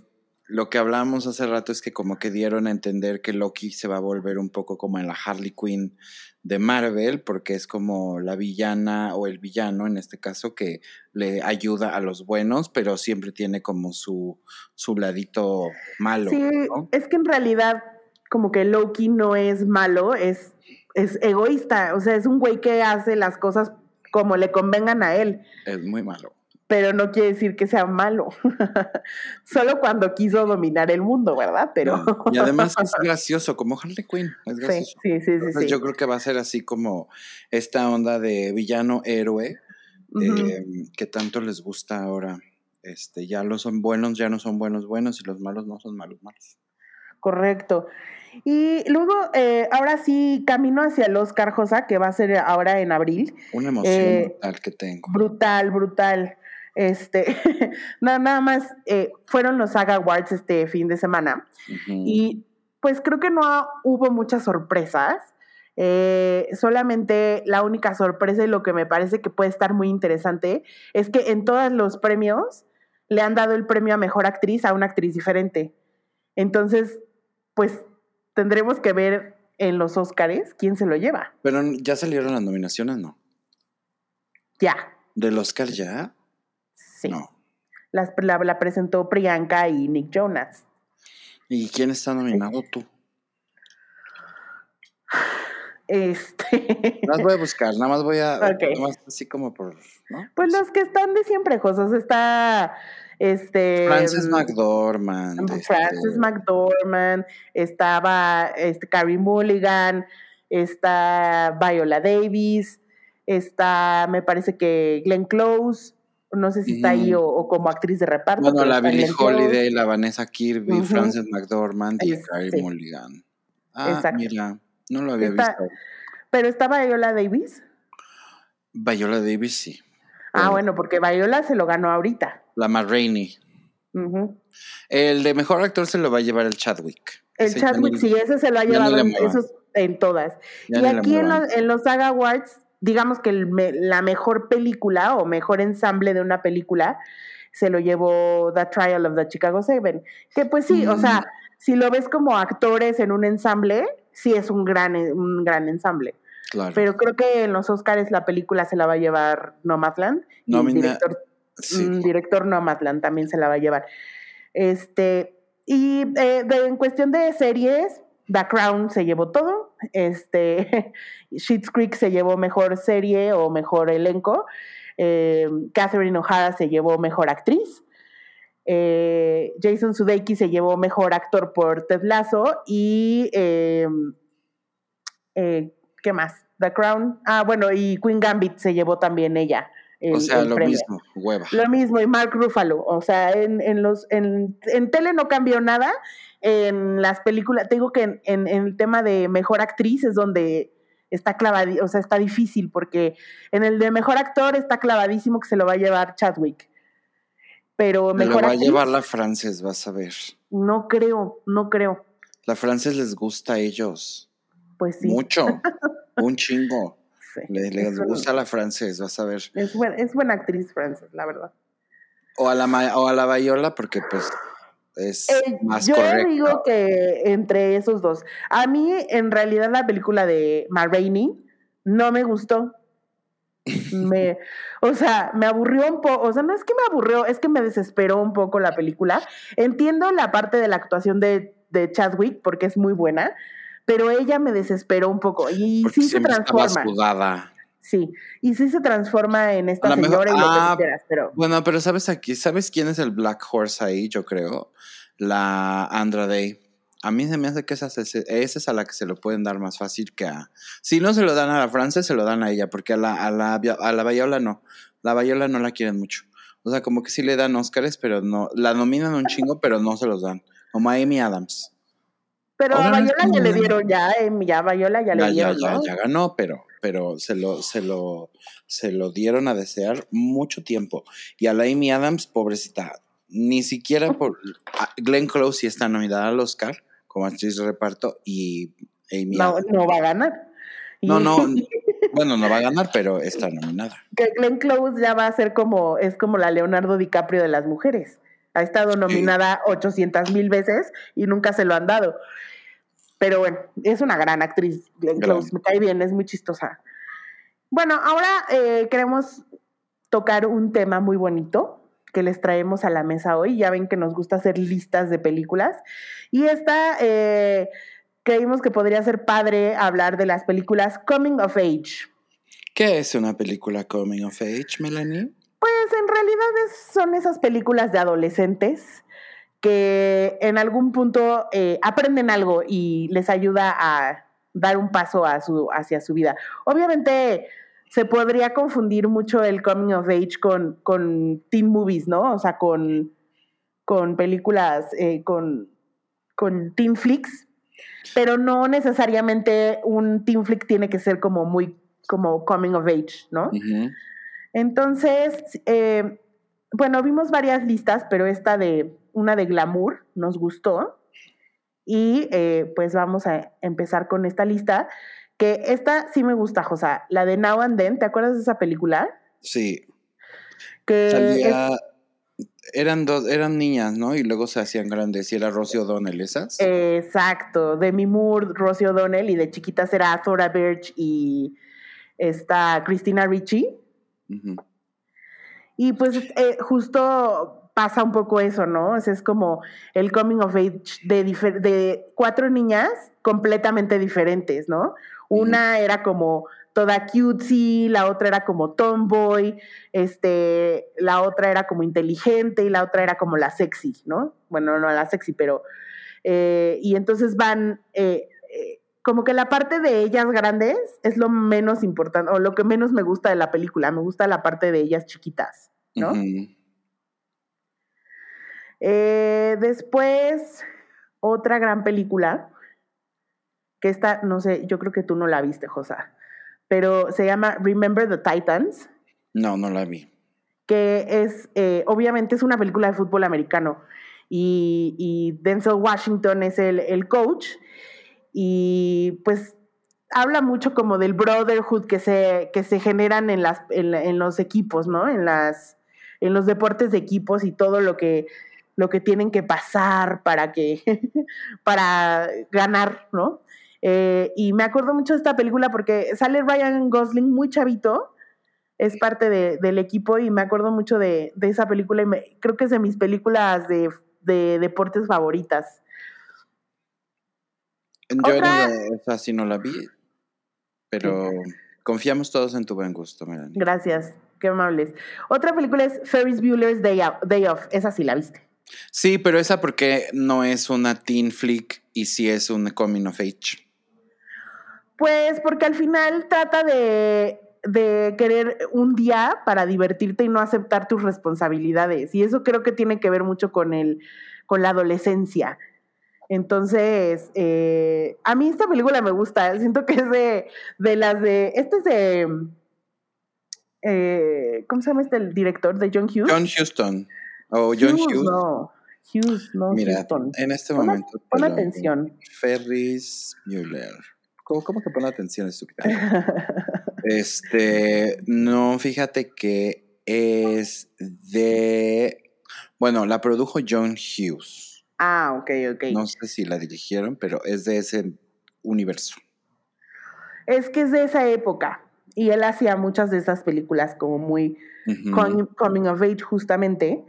Speaker 2: lo que hablamos hace rato es que como que dieron a entender que Loki se va a volver un poco como en la Harley Quinn de Marvel, porque es como la villana o el villano en este caso que le ayuda a los buenos, pero siempre tiene como su, su ladito malo.
Speaker 1: Sí, es que en realidad como que Loki no es malo, es, es egoísta, o sea, es un güey que hace las cosas como le convengan a él.
Speaker 2: Es muy malo
Speaker 1: pero no quiere decir que sea malo. [laughs] Solo cuando quiso dominar el mundo, ¿verdad? Pero
Speaker 2: y además es [laughs] gracioso, como Harley Quinn, es gracioso.
Speaker 1: Sí, sí, sí, sí,
Speaker 2: Yo creo que va a ser así como esta onda de villano héroe em, que tanto les gusta ahora. Este, ya los son buenos, ya no son buenos buenos y los malos no son malos malos.
Speaker 1: Correcto. Y luego, eh, ahora sí, camino hacia el Oscar Josa, que va a ser ahora en abril.
Speaker 2: Una emoción eh, brutal que tengo.
Speaker 1: Brutal, brutal. Este, [laughs] nada, nada más eh, fueron los Saga Awards este fin de semana. Y pues creo que no hubo muchas sorpresas. Eh, solamente la única sorpresa y lo que me parece que puede estar muy interesante es que en todos los premios le han dado el premio a mejor actriz a una actriz diferente. Entonces, pues tendremos que ver en los Oscars quién se lo lleva.
Speaker 2: Pero ya salieron las nominaciones, ¿no?
Speaker 1: Ya.
Speaker 2: ¿Del Oscar ya?
Speaker 1: Sí. la, presentó Priyanka y Nick Jonas.
Speaker 2: ¿Y quién está nominado tú? [sighs]
Speaker 1: Este.
Speaker 2: Más voy a buscar, nada más voy a. [laughs] así como por.
Speaker 1: Pues los que están de siempre, Josos. Está. Este.
Speaker 2: Frances McDormand.
Speaker 1: Frances este McDormand. Estaba este, Carrie Mulligan. Está Viola Davis. Está, me parece que Glenn Close no sé si está ahí o, como actriz de reparto.
Speaker 2: Bueno, la Billie Holiday, la Vanessa Kirby, Frances McDormand y Carrie Mulligan. Ah, mira, no lo había visto.
Speaker 1: ¿Pero está Viola Davis?
Speaker 2: Viola Davis sí.
Speaker 1: Ah, bueno, porque Viola se lo ganó ahorita.
Speaker 2: La Rainey. El de mejor actor se lo va a llevar el Chadwick.
Speaker 1: El Chadwick, sí, ese se lo ha llevado en, en todas. y aquí en los, en los, Saga Awards, digamos que la mejor película o mejor ensamble de una película se lo llevó The Trial of the Chicago Seven. Que pues sí, o sea, si lo ves como actores en un ensamble, sí es un gran, un gran ensamble. Claro. Pero creo que en los Oscars la película se la va a llevar Nomadland. Y el director, sí. director Nomadland también se la va a llevar. Este, y eh, en cuestión de series, The Crown se llevó todo. Este, [laughs] Schitt's Creek se llevó mejor serie o mejor elenco. Eh, Catherine O'Hara se llevó mejor actriz. Eh, Jason Sudeikis se llevó mejor actor por Ted Lasso. Y. Eh, ¿Qué más? The Crown. Ah, bueno, y Queen Gambit se llevó también ella.
Speaker 2: O sea, lo mismo, hueva.
Speaker 1: Lo mismo, y Mark Ruffalo. O sea, en, los, en, en tele no cambió nada en las películas, te digo que en, el tema de mejor actriz es donde está clavadísimo, o sea, está difícil, porque en el de mejor actor está clavadísimo que se lo va a llevar Chadwick. Pero mejor
Speaker 2: lo va a llevar la Frances, vas a ver.
Speaker 1: No creo, no creo.
Speaker 2: La Frances les gusta a ellos.
Speaker 1: Pues sí.
Speaker 2: Mucho, [laughs] un chingo. Les, gusta la Frances, vas a ver.
Speaker 1: Es, es buena actriz Frances, la verdad.
Speaker 2: O a la, o a la Bayola, porque pues es
Speaker 1: eh,
Speaker 2: más
Speaker 1: yo digo que entre esos dos. A mí, en realidad, la película de Ma no me gustó. me, o sea, me aburrió un poco, o sea, no es que me aburrió, es que me desesperó un poco la película. Entiendo la parte de la actuación de, de Chadwick porque es muy buena, pero ella me desesperó un poco y sí se transforma. Sí, y sí se transforma en esta señora y lo que ah, quieras, pero...
Speaker 2: Bueno, pero ¿sabes aquí? ¿Sabes quién es el Black Horse ahí, yo creo? La Andra Day. A mí se me hace que esa, es a la que se lo pueden dar más fácil que a... Si no se lo dan a la Francia, se lo dan a ella, porque a la, a la, a la Bayola no. La Bayola no la quieren mucho. O sea, como que sí le dan Óscares, pero no... La nominan un chingo, pero no se los dan. Como a Amy Adams.
Speaker 1: Pero a Bayola ya le dieron, ya, ya Bayola ya le dieron,
Speaker 2: ya, ya ganó, pero pero se lo, se lo, se lo dieron a desear mucho tiempo. Y a la Amy Adams, pobrecita, ni siquiera [laughs] por Glenn Close sí está nominada al Oscar como actriz de reparto y Amy
Speaker 1: no, no va a ganar.
Speaker 2: No, no, [laughs] bueno, no va a ganar, pero está nominada.
Speaker 1: Que Glenn Close ya va a ser como, es como la Leonardo DiCaprio de las mujeres. Ha estado nominada 800 mil veces y nunca se lo han dado. Pero bueno, es una gran actriz, Glenn Close, me cae bien, es muy chistosa. Bueno, ahora eh, queremos tocar un tema muy bonito que les traemos a la mesa hoy. Ya ven que nos gusta hacer listas de películas. Y esta eh, creímos que podría ser padre hablar de las películas Coming of Age.
Speaker 2: ¿Qué es una película Coming of Age, Melanie?
Speaker 1: Pues en realidad son esas películas de adolescentes que en algún punto eh, aprenden algo y les ayuda a dar un paso a su, hacia su vida. Obviamente se podría confundir mucho el coming of age con, con teen movies, ¿no? O sea, con, con películas, eh, con, con teen flicks, pero no necesariamente un teen flick tiene que ser como muy como coming of age, ¿no? Entonces, eh, bueno, vimos varias listas, pero esta de una de glamour, nos gustó. Y eh, pues vamos a empezar con esta lista, que esta sí me gusta, Josa, la de Now and Then, ¿te acuerdas de esa película?
Speaker 2: Sí. Que eran, dos, eran niñas, ¿no? Y luego se hacían grandes y era Rosie O'Donnell, ¿esas?
Speaker 1: Exacto, Demi Moore, Rosie O'Donnell y de chiquitas era Thora Birch y esta Christina Ricci. Y pues eh, justo pasa un poco eso, ¿no? es como el coming of age de, de cuatro niñas completamente diferentes, ¿no? Una era como toda cutesy, la otra era como tomboy, este, la otra era como inteligente y la otra era como la sexy, ¿no? Bueno, no la sexy, pero... Eh, y entonces van, eh, eh, como que la parte de ellas grandes es lo menos importante, o lo que menos me gusta de la película, me gusta la parte de ellas chiquitas, ¿no? Eh, después, otra gran película, que esta, no sé, yo creo que tú no la viste, Josa, pero se llama Remember the Titans.
Speaker 2: No, no la vi.
Speaker 1: que es, eh, obviamente es una película de fútbol americano y, Denzel Washington es el, coach y pues habla mucho como del brotherhood que se, que se generan en, las, en, los equipos, ¿no? En, las, en los deportes de equipos y todo lo que, lo que tienen que pasar para, que, [laughs] para ganar, ¿no? Eh, y me acuerdo mucho de esta película porque sale Ryan Gosling muy chavito, es parte del equipo y me acuerdo mucho de, esa película y creo que es de mis películas de de deportes favoritas.
Speaker 2: Yo esa sí no la vi, pero confiamos todos en tu buen gusto, Melanie.
Speaker 1: Gracias, qué amables. Otra película es Ferris Bueller's Day, Day Off, esa sí la viste.
Speaker 2: Sí, pero esa porque no es una teen flick y sí es un coming of age.
Speaker 1: Pues porque al final trata de de querer un día para divertirte y no aceptar tus responsabilidades. Y eso creo que tiene que ver mucho con, el, con la adolescencia. Entonces, eh, a mí esta película me gusta. Siento que es de, de las de. Este es de. Eh, ¿Cómo se llama este el director? ¿De John Hughes?
Speaker 2: John Houston. O John Hughes.
Speaker 1: No. Hughes, no.
Speaker 2: Mira, en este momento.
Speaker 1: Pon, atención.
Speaker 2: Ferris Bueller. ¿Cómo, ¿Cómo, que pon atención, estúpida? [laughs] Este, no, fíjate que es de, bueno, la produjo John Hughes.
Speaker 1: Ah, ok, ok.
Speaker 2: No sé si la dirigieron, pero es de ese universo.
Speaker 1: Es que es de esa época y él hacía muchas de esas películas como muy coming, of age justamente.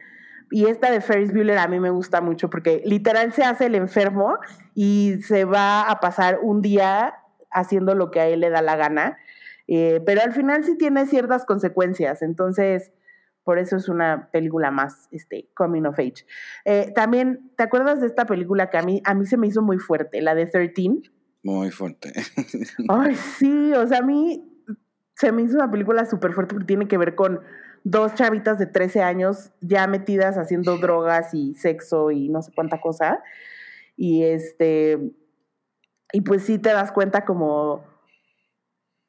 Speaker 1: Y esta de Ferris Bueller a mí me gusta mucho porque literal se hace el enfermo y se va a pasar un día haciendo lo que a él le da la gana eh, pero al final sí tiene ciertas consecuencias, entonces por eso es una película más este, coming of age. Eh, también, ¿te acuerdas de esta película que a mí, a mí se me hizo muy fuerte, la de 13?
Speaker 2: Muy fuerte. [laughs]
Speaker 1: Ay, sí, o sea, a mí se me hizo una película súper fuerte porque tiene que ver con dos chavitas de 13 años ya metidas haciendo drogas y sexo y no sé cuánta cosa. Y este, y pues sí te das cuenta como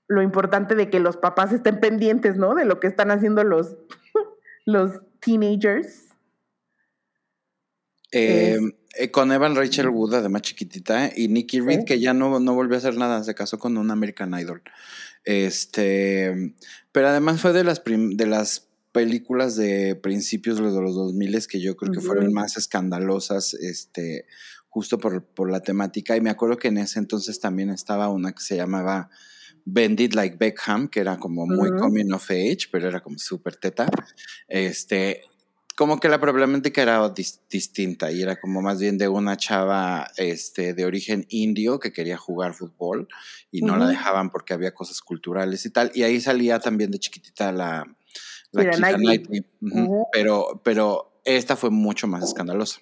Speaker 1: lo importante de que los papás estén pendientes, ¿no? De lo que están haciendo los, [laughs] los teenagers.
Speaker 2: Eh, eh, con Evan Rachel Wood, además chiquitita, y Nikki Reed, que ya no, no volvió a hacer nada, se casó con un American Idol. Este, pero además fue de las, de las películas de principios de los 2000 que yo creo que fueron más escandalosas, este, justo por, por la temática. Y me acuerdo que en ese entonces también estaba una que se llamaba Bendit Like Beckham, que era como muy coming of age, pero era como súper teta. Este, como que la problemática era distinta y era como más bien de una chava este, de origen indio que quería jugar fútbol y no la dejaban porque había cosas culturales y tal. Y ahí salía también de chiquitita la, la pero, pero esta fue mucho más escandalosa.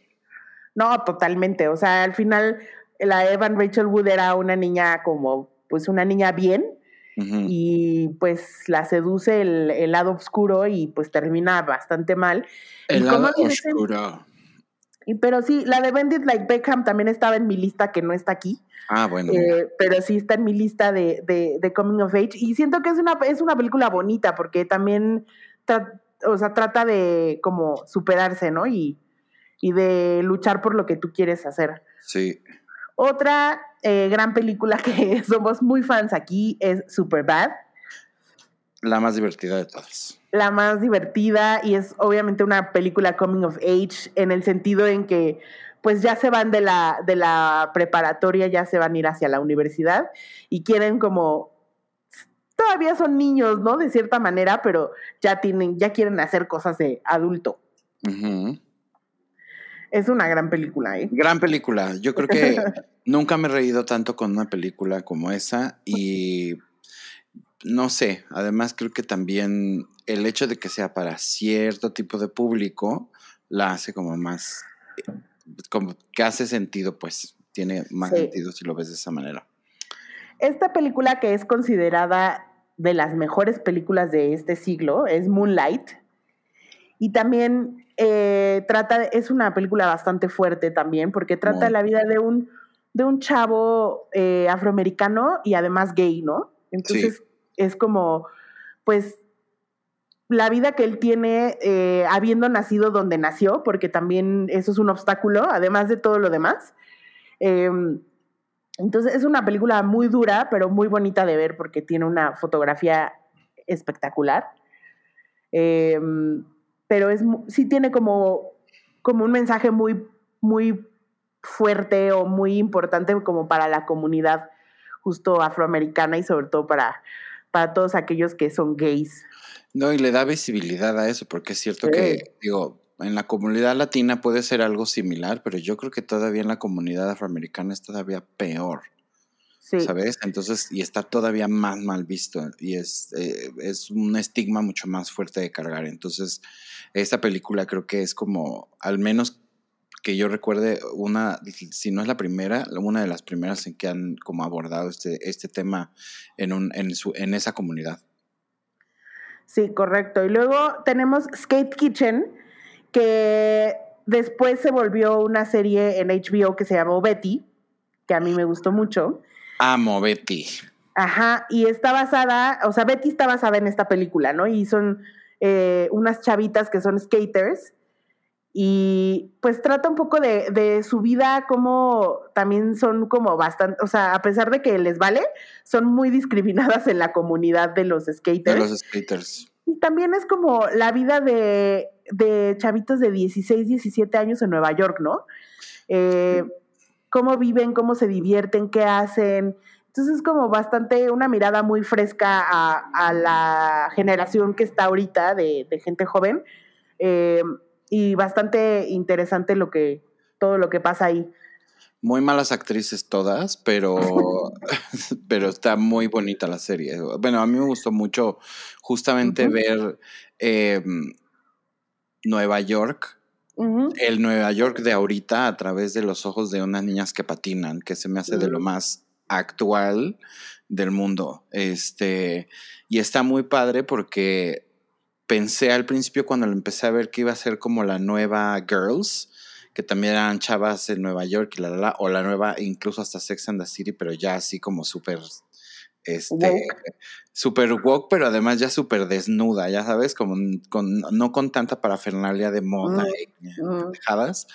Speaker 1: No, totalmente. O sea, al final la Evan Rachel Wood era una niña como pues una niña bien y pues la seduce el, lado oscuro y pues termina bastante mal.
Speaker 2: El lado oscuro.
Speaker 1: Y, pero sí, la de Bendit Like Beckham también estaba en mi lista que no está aquí.
Speaker 2: Ah, bueno.
Speaker 1: Eh, pero sí está en mi lista de, de, Coming of Age. Y siento que es una, es una película bonita porque también o sea, trata de como superarse, ¿no? Y, y de luchar por lo que tú quieres hacer.
Speaker 2: Sí.
Speaker 1: Otra eh, gran película que [laughs] somos muy fans aquí es Superbad.
Speaker 2: La más divertida de todas.
Speaker 1: La más divertida y es obviamente una película coming of age en el sentido en que pues ya se van de la, de la preparatoria, ya se van a ir hacia la universidad y quieren como todavía son niños, ¿no? De cierta manera, pero ya tienen, ya quieren hacer cosas de adulto. Es una gran película, ¿eh?
Speaker 2: Gran película. Yo creo que [laughs] nunca me he reído tanto con una película como esa y no sé, además creo que también el hecho de que sea para cierto tipo de público la hace como más, como que hace sentido, pues tiene más sentido si lo ves de esa manera.
Speaker 1: Esta película que es considerada de las mejores películas de este siglo es Moonlight y también eh, trata, es una película bastante fuerte también, porque trata de la vida de un, de un chavo eh, afroamericano y además gay, ¿no? Entonces es como, pues, la vida que él tiene eh, habiendo nacido donde nació, porque también eso es un obstáculo, además de todo lo demás. Em, entonces es una película muy dura, pero muy bonita de ver porque tiene una fotografía espectacular. Pero es, sí tiene como, como un mensaje muy, muy fuerte o muy importante como para la comunidad justo afroamericana y sobre todo para, para todos aquellos que son gays.
Speaker 2: No, y le da visibilidad a eso, porque es cierto que, digo, en la comunidad latina puede ser algo similar, pero yo creo que todavía en la comunidad afroamericana es todavía peor. Sí. ¿Sabes? Entonces, y está todavía más mal visto y es, eh, es un estigma mucho más fuerte de cargar. Entonces, esta película creo que es como, al menos que yo recuerde, una, si no es la primera, una de las primeras en que han como abordado este, este tema en, un, en, su, en esa comunidad.
Speaker 1: Sí, correcto. Y luego tenemos Skate Kitchen, que después se volvió una serie en HBO que se llamó Betty, que a mí me gustó mucho.
Speaker 2: Amo Betty.
Speaker 1: Ajá, y está basada, o sea, Betty está basada en esta película, ¿no? Y son eh, unas chavitas que son skaters y pues trata un poco de, de, su vida, como también son como bastante, o sea, a pesar de que les vale, son muy discriminadas en la comunidad de los skaters.
Speaker 2: De los skaters.
Speaker 1: Y también es como la vida de, de chavitos de 16, 17 años en Nueva York, ¿no? Eh, cómo viven, cómo se divierten, qué hacen. Entonces es como bastante una mirada muy fresca a, a la generación que está ahorita de, de gente joven. Eh, y bastante interesante lo que, todo lo que pasa ahí.
Speaker 2: Muy malas actrices todas, pero, [laughs] [laughs] pero está muy bonita la serie. Bueno, a mí me gustó mucho justamente ver em, Nueva York, el Nueva York de ahorita a través de los ojos de unas niñas que patinan, que se me hace de lo más actual del mundo. Este, y está muy padre porque pensé al principio cuando lo empecé a ver que iba a ser como la nueva Girls, que también eran chavas en Nueva York y la, la, o la nueva, incluso hasta Sex and the City, pero ya así como súper, este, súper woke, pero además ya súper desnuda, ya sabes, como con, no con tanta parafernalia de moda mm, y mm. dejadas,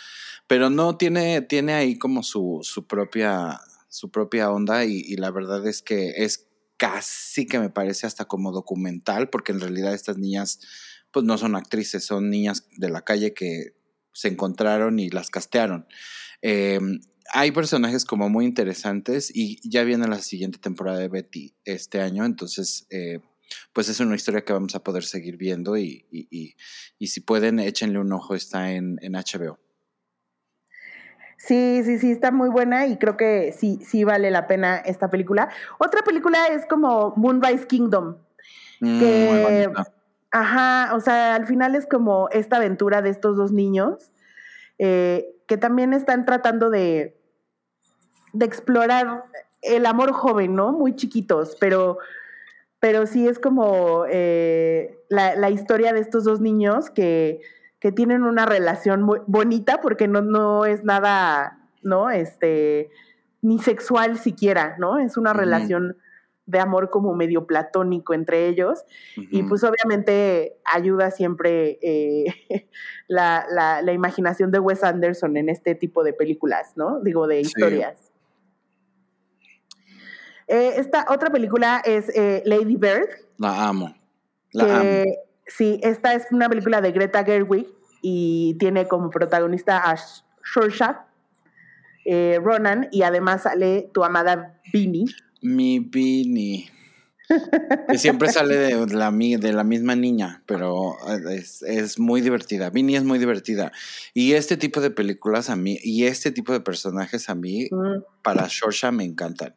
Speaker 2: pero no tiene, tiene ahí como su, su propia, su propia onda y, y la verdad es que es casi que me parece hasta como documental, porque en realidad estas niñas pues no son actrices, son niñas de la calle que se encontraron y las castearon. Em, hay personajes como muy interesantes y ya viene la siguiente temporada de Betty este año, entonces eh, pues es una historia que vamos a poder seguir viendo y, y, si pueden échenle un ojo, está en, en HBO.
Speaker 1: Sí, sí, sí, está muy buena y creo que sí, sí vale la pena esta película. Otra película es como Moonrise Kingdom. Mm, que, ajá, o sea, al final es como esta aventura de estos dos niños eh, que también están tratando de, de explorar el amor joven, ¿no? Muy chiquitos, pero, pero sí es como eh, la, la historia de estos dos niños que que tienen una relación muy bonita porque no, no es nada, ¿no? Este, ni sexual siquiera, ¿no? Es una relación de amor como medio platónico entre ellos y pues obviamente ayuda siempre eh, [laughs] la, la, imaginación de Wes Anderson en este tipo de películas, ¿no? Digo, de historias. Eh, esta otra película es eh, Lady Bird.
Speaker 2: La amo. La amo.
Speaker 1: Sí, esta es una película de Greta Gerwig y tiene como protagonista a Saoirse eh, Ronan y además sale tu amada Beanie.
Speaker 2: Mi Beanie. [laughs] que siempre sale de la, de la misma niña, pero es, muy divertida. Beanie es muy divertida. Y este tipo de películas a mí, y este tipo de personajes a mí, para Shorsha me encantan.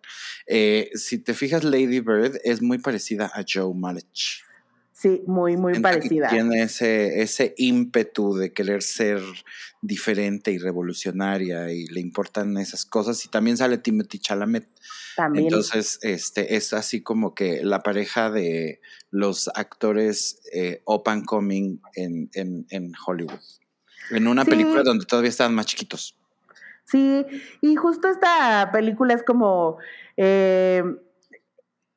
Speaker 2: Eh, si te fijas, Lady Bird es muy parecida a Joe Malech.
Speaker 1: Sí, muy, muy parecida.
Speaker 2: Tiene ese, ese ímpetu de querer ser diferente y revolucionaria y le importan esas cosas. Y también sale Timothy Chalamet. También. Entonces, este, es así como que la pareja de los actores eh, up and coming en, en, en Hollywood. En una película donde todavía estaban más chiquitos.
Speaker 1: Sí, y justo esta película es como... Eh,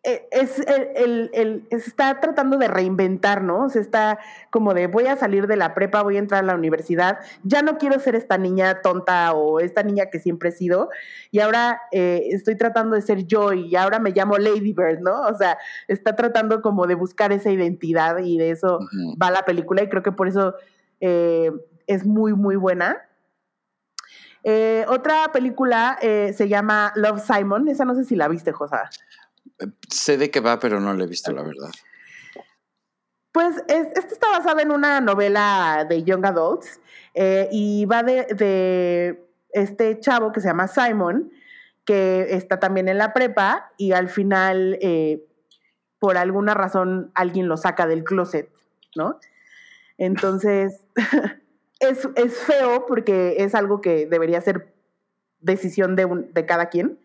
Speaker 1: es el, el, está tratando de reinventar, ¿no? Se está como de voy a salir de la prepa, voy a entrar a la universidad, ya no quiero ser esta niña tonta o esta niña que siempre he sido, y ahora eh, estoy tratando de ser yo y ahora me llamo Lady Bird, ¿no? O sea, está tratando como de buscar esa identidad y de eso va la película y creo que por eso eh, es muy, muy buena. otra película se llama Love Simon, esa no sé si la viste, Josa.
Speaker 2: Sé de qué va, pero no lo he visto, la verdad.
Speaker 1: Pues esta está basada en una novela de Young Adults eh, y va de, este chavo que se llama Simon, que está también en la prepa y al final, eh, por alguna razón, alguien lo saca del closet, ¿no? Entonces, [laughs] es, es, feo porque es algo que debería ser decisión de, de cada quien,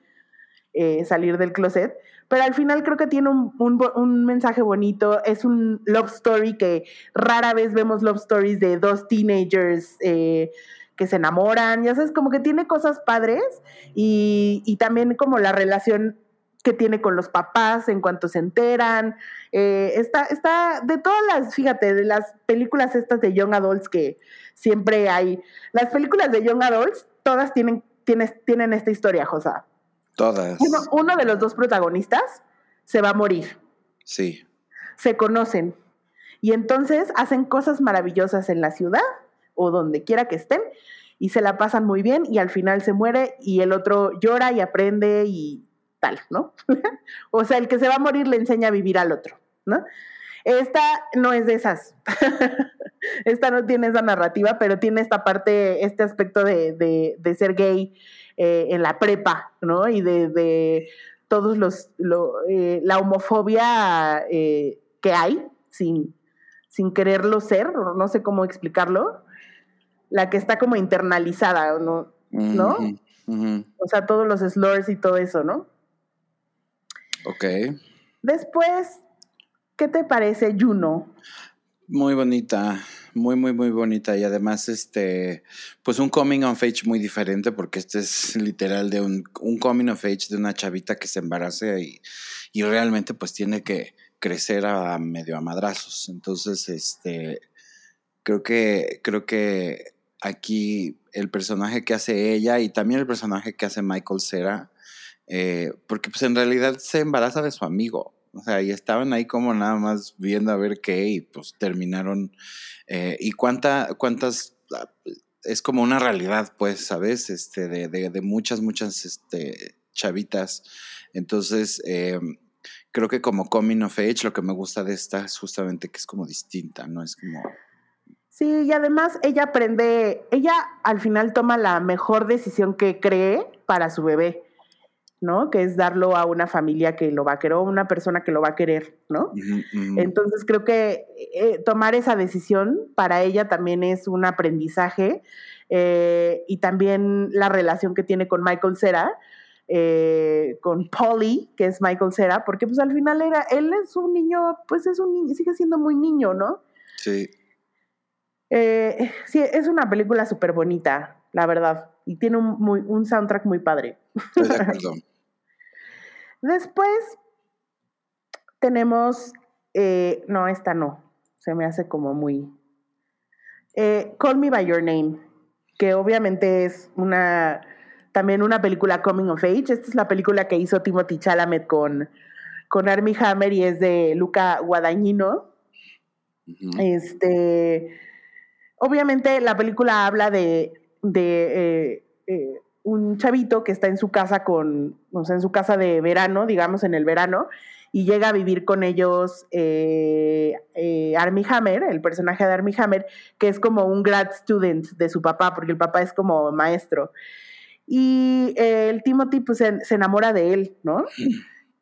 Speaker 1: eh, salir del closet, pero al final creo que tiene un, mensaje bonito, es un love story que rara vez vemos love stories de dos teenagers eh, que se enamoran, ya sabes, como que tiene cosas padres y, también como la relación que tiene con los papás en cuanto se enteran. Eh, está, está, de todas las, fíjate, de las películas estas de Young Adults que siempre hay, las películas de Young Adults, todas tienen, tienen esta historia, Josa.
Speaker 2: Todas.
Speaker 1: Uno, de los dos protagonistas se va a morir.
Speaker 2: Sí.
Speaker 1: Se conocen. Y entonces hacen cosas maravillosas en la ciudad o donde quiera que estén y se la pasan muy bien y al final se muere y el otro llora y aprende y tal, ¿no? [laughs] o sea, el que se va a morir le enseña a vivir al otro, ¿no? Esta no es de esas. [laughs] esta no tiene esa narrativa, pero tiene esta parte, este aspecto de, de ser gay eh, en la prepa, ¿no? Y de, todos los, eh, la homofobia eh, que hay, sin, sin quererlo ser, no sé cómo explicarlo, la que está como internalizada, ¿no? ¿No? O sea, todos los slurs y todo eso, ¿no?
Speaker 2: Ok.
Speaker 1: Después, ¿qué te parece Juno?
Speaker 2: Muy bonita, muy, muy, muy bonita. Y además, este, pues un coming of age muy diferente, porque este es literal de un, un coming of age de una chavita que se embaraza y, y realmente pues tiene que crecer a medio a madrazos. Entonces, este, creo que, creo que aquí el personaje que hace ella y también el personaje que hace Michael Cera, eh, porque pues en realidad se embaraza de su amigo. O sea, y estaban ahí como nada más viendo a ver qué y pues terminaron. Eh, y cuánta, cuántas, ah, es como una realidad, pues, ¿sabes? Este, de, de, muchas, muchas este, chavitas. Entonces, em, creo que como Coming of Age, lo que me gusta de esta es justamente que es como distinta, ¿no? Es como...
Speaker 1: Sí, y además ella aprende, ella al final toma la mejor decisión que cree para su bebé. ¿No? Que es darlo a una familia que lo va a querer, o una persona que lo va a querer, ¿no? Entonces creo que eh, tomar esa decisión para ella también es un aprendizaje eh, y también la relación que tiene con Michael Cera, eh, con Polly, que es Michael Cera, porque pues al final era, él es un niño, pues es un niño, sigue siendo muy niño, ¿no?
Speaker 2: Sí.
Speaker 1: sí, es una película súper bonita, la verdad, y tiene un, muy, un soundtrack muy padre. [laughs] Después tenemos, eh, no, esta no, se me hace como muy... Eh, Call Me By Your Name, que obviamente es una, también una película Coming of Age. Esta es la película que hizo Timothy Chalamet con, con Armie Hammer y es de Luca Guadagnino. Este, obviamente la película habla de, de eh, un chavito que está en su casa con, o sea, en su casa de verano, digamos en el verano, y llega a vivir con ellos eh, eh, Hammer, el personaje de Armie Hammer, que es como un grad student de su papá, porque el papá es como maestro. Y eh, el Timothy pues se, enamora de él, ¿no?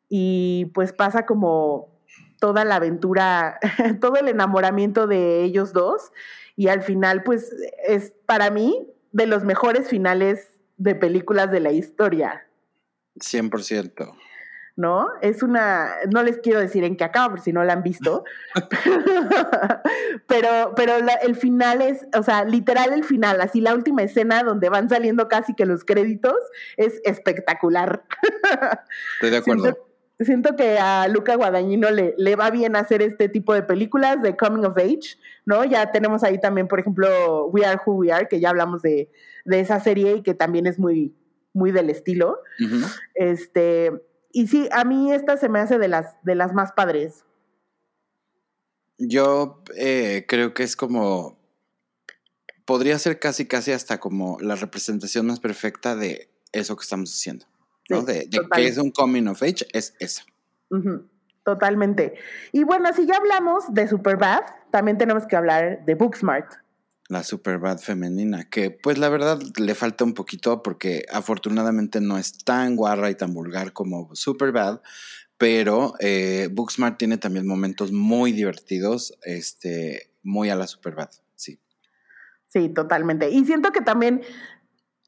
Speaker 1: Y pues pasa como toda la aventura, [laughs] todo el enamoramiento de ellos dos, y al final pues es para mí de los mejores finales de películas de la historia.
Speaker 2: 100%.
Speaker 1: ¿No? Es una, no les quiero decir en qué acaba, por si no la han visto, [laughs] pero, pero el final es, o sea, literal el final, así la última escena donde van saliendo casi que los créditos, es espectacular.
Speaker 2: Estoy de [laughs] acuerdo.
Speaker 1: siento que a Luca Guadagnino le, le va bien hacer este tipo de películas de coming of age, ¿no? Ya tenemos ahí también, por ejemplo, We Are Who We Are, que ya hablamos de, de esa serie y que también es muy, muy del estilo. Este, y sí, a mí esta se me hace de las, de las más padres.
Speaker 2: Yo eh, creo que es como. Podría ser casi, casi hasta como la representación más perfecta de eso que estamos haciendo. ¿No? de, que es un coming of age, es eso.
Speaker 1: Totalmente. Y bueno, si ya hablamos de Superbad, también tenemos que hablar de Booksmart.
Speaker 2: La Superbad femenina, que pues la verdad le falta un poquito porque afortunadamente no es tan guarra y tan vulgar como Superbad, pero eh, Booksmart tiene también momentos muy divertidos, este, muy a la Superbad, sí.
Speaker 1: Sí, totalmente. Y siento que también,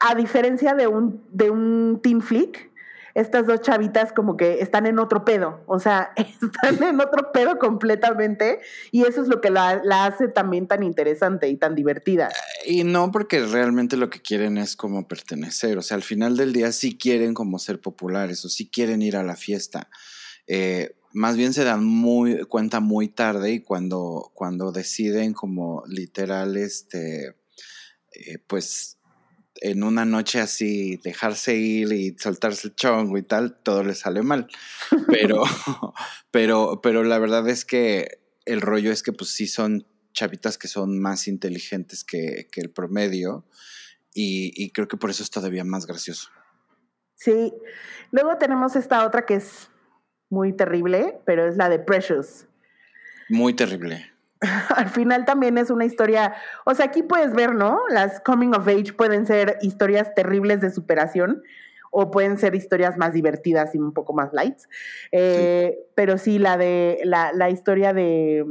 Speaker 1: a diferencia de un, de un teen flick, estas dos chavitas como que están en otro pedo, o sea, [laughs] están en otro pedo completamente y eso es lo que la, la, hace también tan interesante y tan divertida.
Speaker 2: Y no porque realmente lo que quieren es como pertenecer, o sea, al final del día sí quieren como ser populares o sí quieren ir a la fiesta. Eh, más bien se dan muy cuenta muy tarde y cuando, cuando deciden como literal, este, eh, pues en una noche así dejarse ir y soltarse el chongo y tal, todo les sale mal. [laughs] Pero, pero, pero la verdad es que el rollo es que pues sí son chavitas que son más inteligentes que, que el promedio y, y creo que por eso es todavía más gracioso.
Speaker 1: Sí, luego tenemos esta otra que es muy terrible, pero es la de Precious.
Speaker 2: Muy terrible. [laughs]
Speaker 1: Al final también es una historia, o sea, aquí puedes ver, ¿no? Las coming of age pueden ser historias terribles de superación o pueden ser historias más divertidas y un poco más lights. Eh, pero sí, la de la, la historia de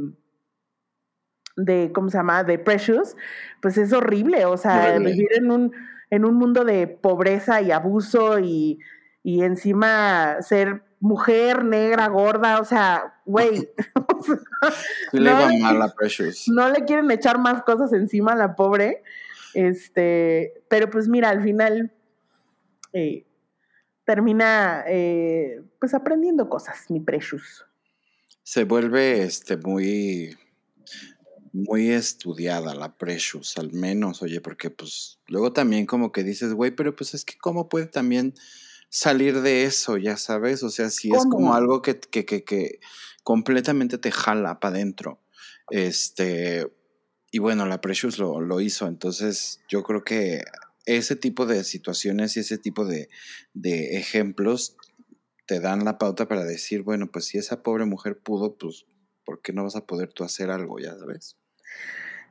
Speaker 1: de, ¿cómo se llama? De Precious, pues es horrible, o sea, vivir en un, en un mundo de pobreza y abuso y, y encima ser mujer negra, gorda, o sea, güey. [laughs]
Speaker 2: no, le mal a Precious.
Speaker 1: No le quieren echar más cosas encima a la pobre. Este, pero pues mira, al final eh, termina eh, pues aprendiendo cosas, mi Precious.
Speaker 2: Se vuelve este muy muy estudiada la Precious, al menos, oye, porque pues luego también como que dices, güey, pero pues es que cómo puede también salir de eso, ya sabes, o sea, si es como algo que, que, que, que completamente te jala para adentro. Este, y bueno, la Precious lo, lo, hizo, entonces yo creo que ese tipo de situaciones y ese tipo de, de ejemplos te dan la pauta para decir, bueno, pues si esa pobre mujer pudo, pues, ¿por qué no vas a poder tú hacer algo, ya sabes?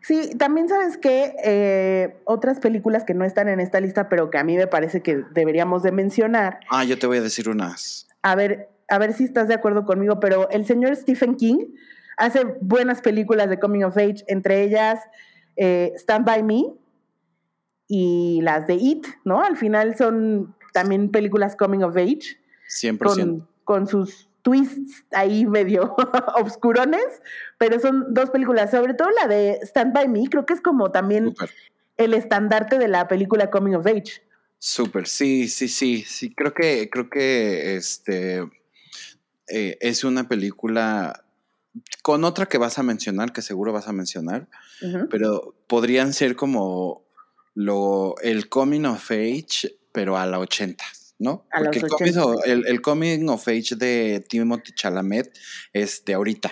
Speaker 1: Sí, también sabes que eh, otras películas que no están en esta lista, pero que a mí me parece que deberíamos de mencionar.
Speaker 2: Ah, yo te voy a decir unas.
Speaker 1: A ver, a ver si estás de acuerdo conmigo, pero el señor Stephen King hace buenas películas de coming of age, entre ellas eh, Stand by Me y las de It, ¿no? Al final son también películas coming of age.
Speaker 2: 100%.
Speaker 1: Con, con sus twists ahí medio [laughs] obscurones, pero son dos películas, sobre todo la de Stand By Me, creo que es como también el estandarte de la película Coming of Age.
Speaker 2: Súper, sí, sí, sí, sí, creo que, creo que este eh, es una película con otra que vas a mencionar, que seguro vas a mencionar, pero podrían ser como lo, el Coming of Age, pero a la 80. ¿No? Porque el coming, of age de Timothy Chalamet es de ahorita.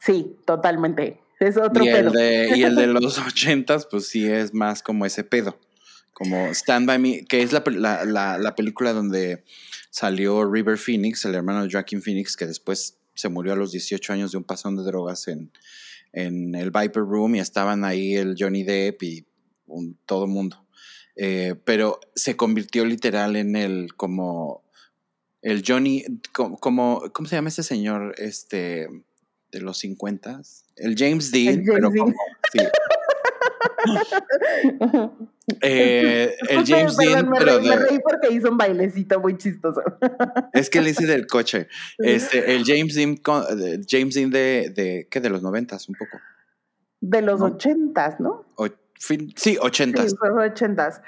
Speaker 1: Sí, totalmente. Es otro
Speaker 2: y
Speaker 1: pedo.
Speaker 2: El de, y el de [laughs] los ochentas, pues sí es más como ese pedo. Como Stand By Me, que es la, la, la, película donde salió River Phoenix, el hermano de Joaquin Phoenix, que después se murió a los 18 años de un pasón de drogas en, en el Viper Room y estaban ahí el Johnny Depp y un, todo mundo. Eh, pero se convirtió literal en el como el Johnny, como, ¿cómo se llama ese señor este de los 50? El James Dean, pero como, sí. [laughs] eh, el James Dean,
Speaker 1: me
Speaker 2: pero
Speaker 1: reí, me reí porque hizo un bailecito muy chistoso. [laughs]
Speaker 2: es que le hice del coche. Este, el James Dean, James Dean de, de, ¿qué? De los noventas, un poco.
Speaker 1: De los ochentas, ¿no?
Speaker 2: Sí, ochentas.
Speaker 1: Sí, ochentas.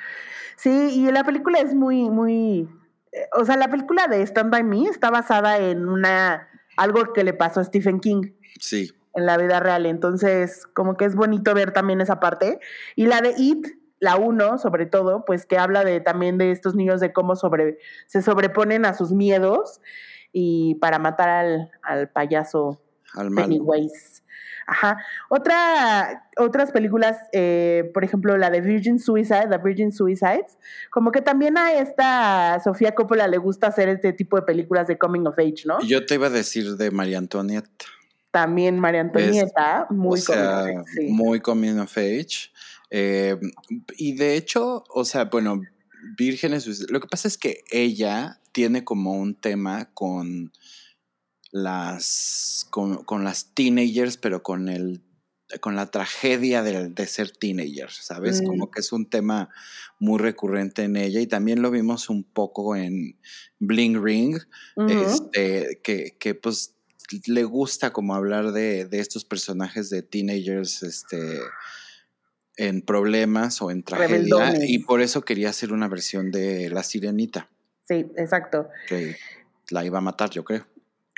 Speaker 1: Sí, y la película es muy, muy eh, o sea, la película de Stand By Me está basada en una, algo que le pasó a Stephen King.
Speaker 2: Sí.
Speaker 1: En la vida real, entonces como que es bonito ver también esa parte. Y la de It, la uno, sobre todo, pues que habla de también de estos niños de cómo sobre, se sobreponen a sus miedos y para matar al, al payaso
Speaker 2: Al.
Speaker 1: Pennywise. Ajá. Otra, otras películas, eh, por ejemplo, la de Virgin Suicide, The Virgin Suicides, como que también a esta Sofía Coppola le gusta hacer este tipo de películas de coming of age, ¿no?
Speaker 2: Yo te iba a decir de María Antonieta.
Speaker 1: También María Antonieta, muy
Speaker 2: o sea,
Speaker 1: coming of age, sí.
Speaker 2: muy coming of age. Eh, y de hecho, o sea, bueno, Vírgenes, lo que pasa es que ella tiene como un tema con las con, con las teenagers, pero con el con la tragedia de, de ser teenager, ¿sabes?
Speaker 1: Mm.
Speaker 2: Como que es un tema muy recurrente en ella y también lo vimos un poco en Bling Ring, este, que, que pues le gusta como hablar de, de estos personajes de teenagers este, en problemas o en tragedia
Speaker 1: Rebeldones.
Speaker 2: y por eso quería hacer una versión de La Sirenita,
Speaker 1: Sí, exacto.
Speaker 2: que la iba a matar yo creo.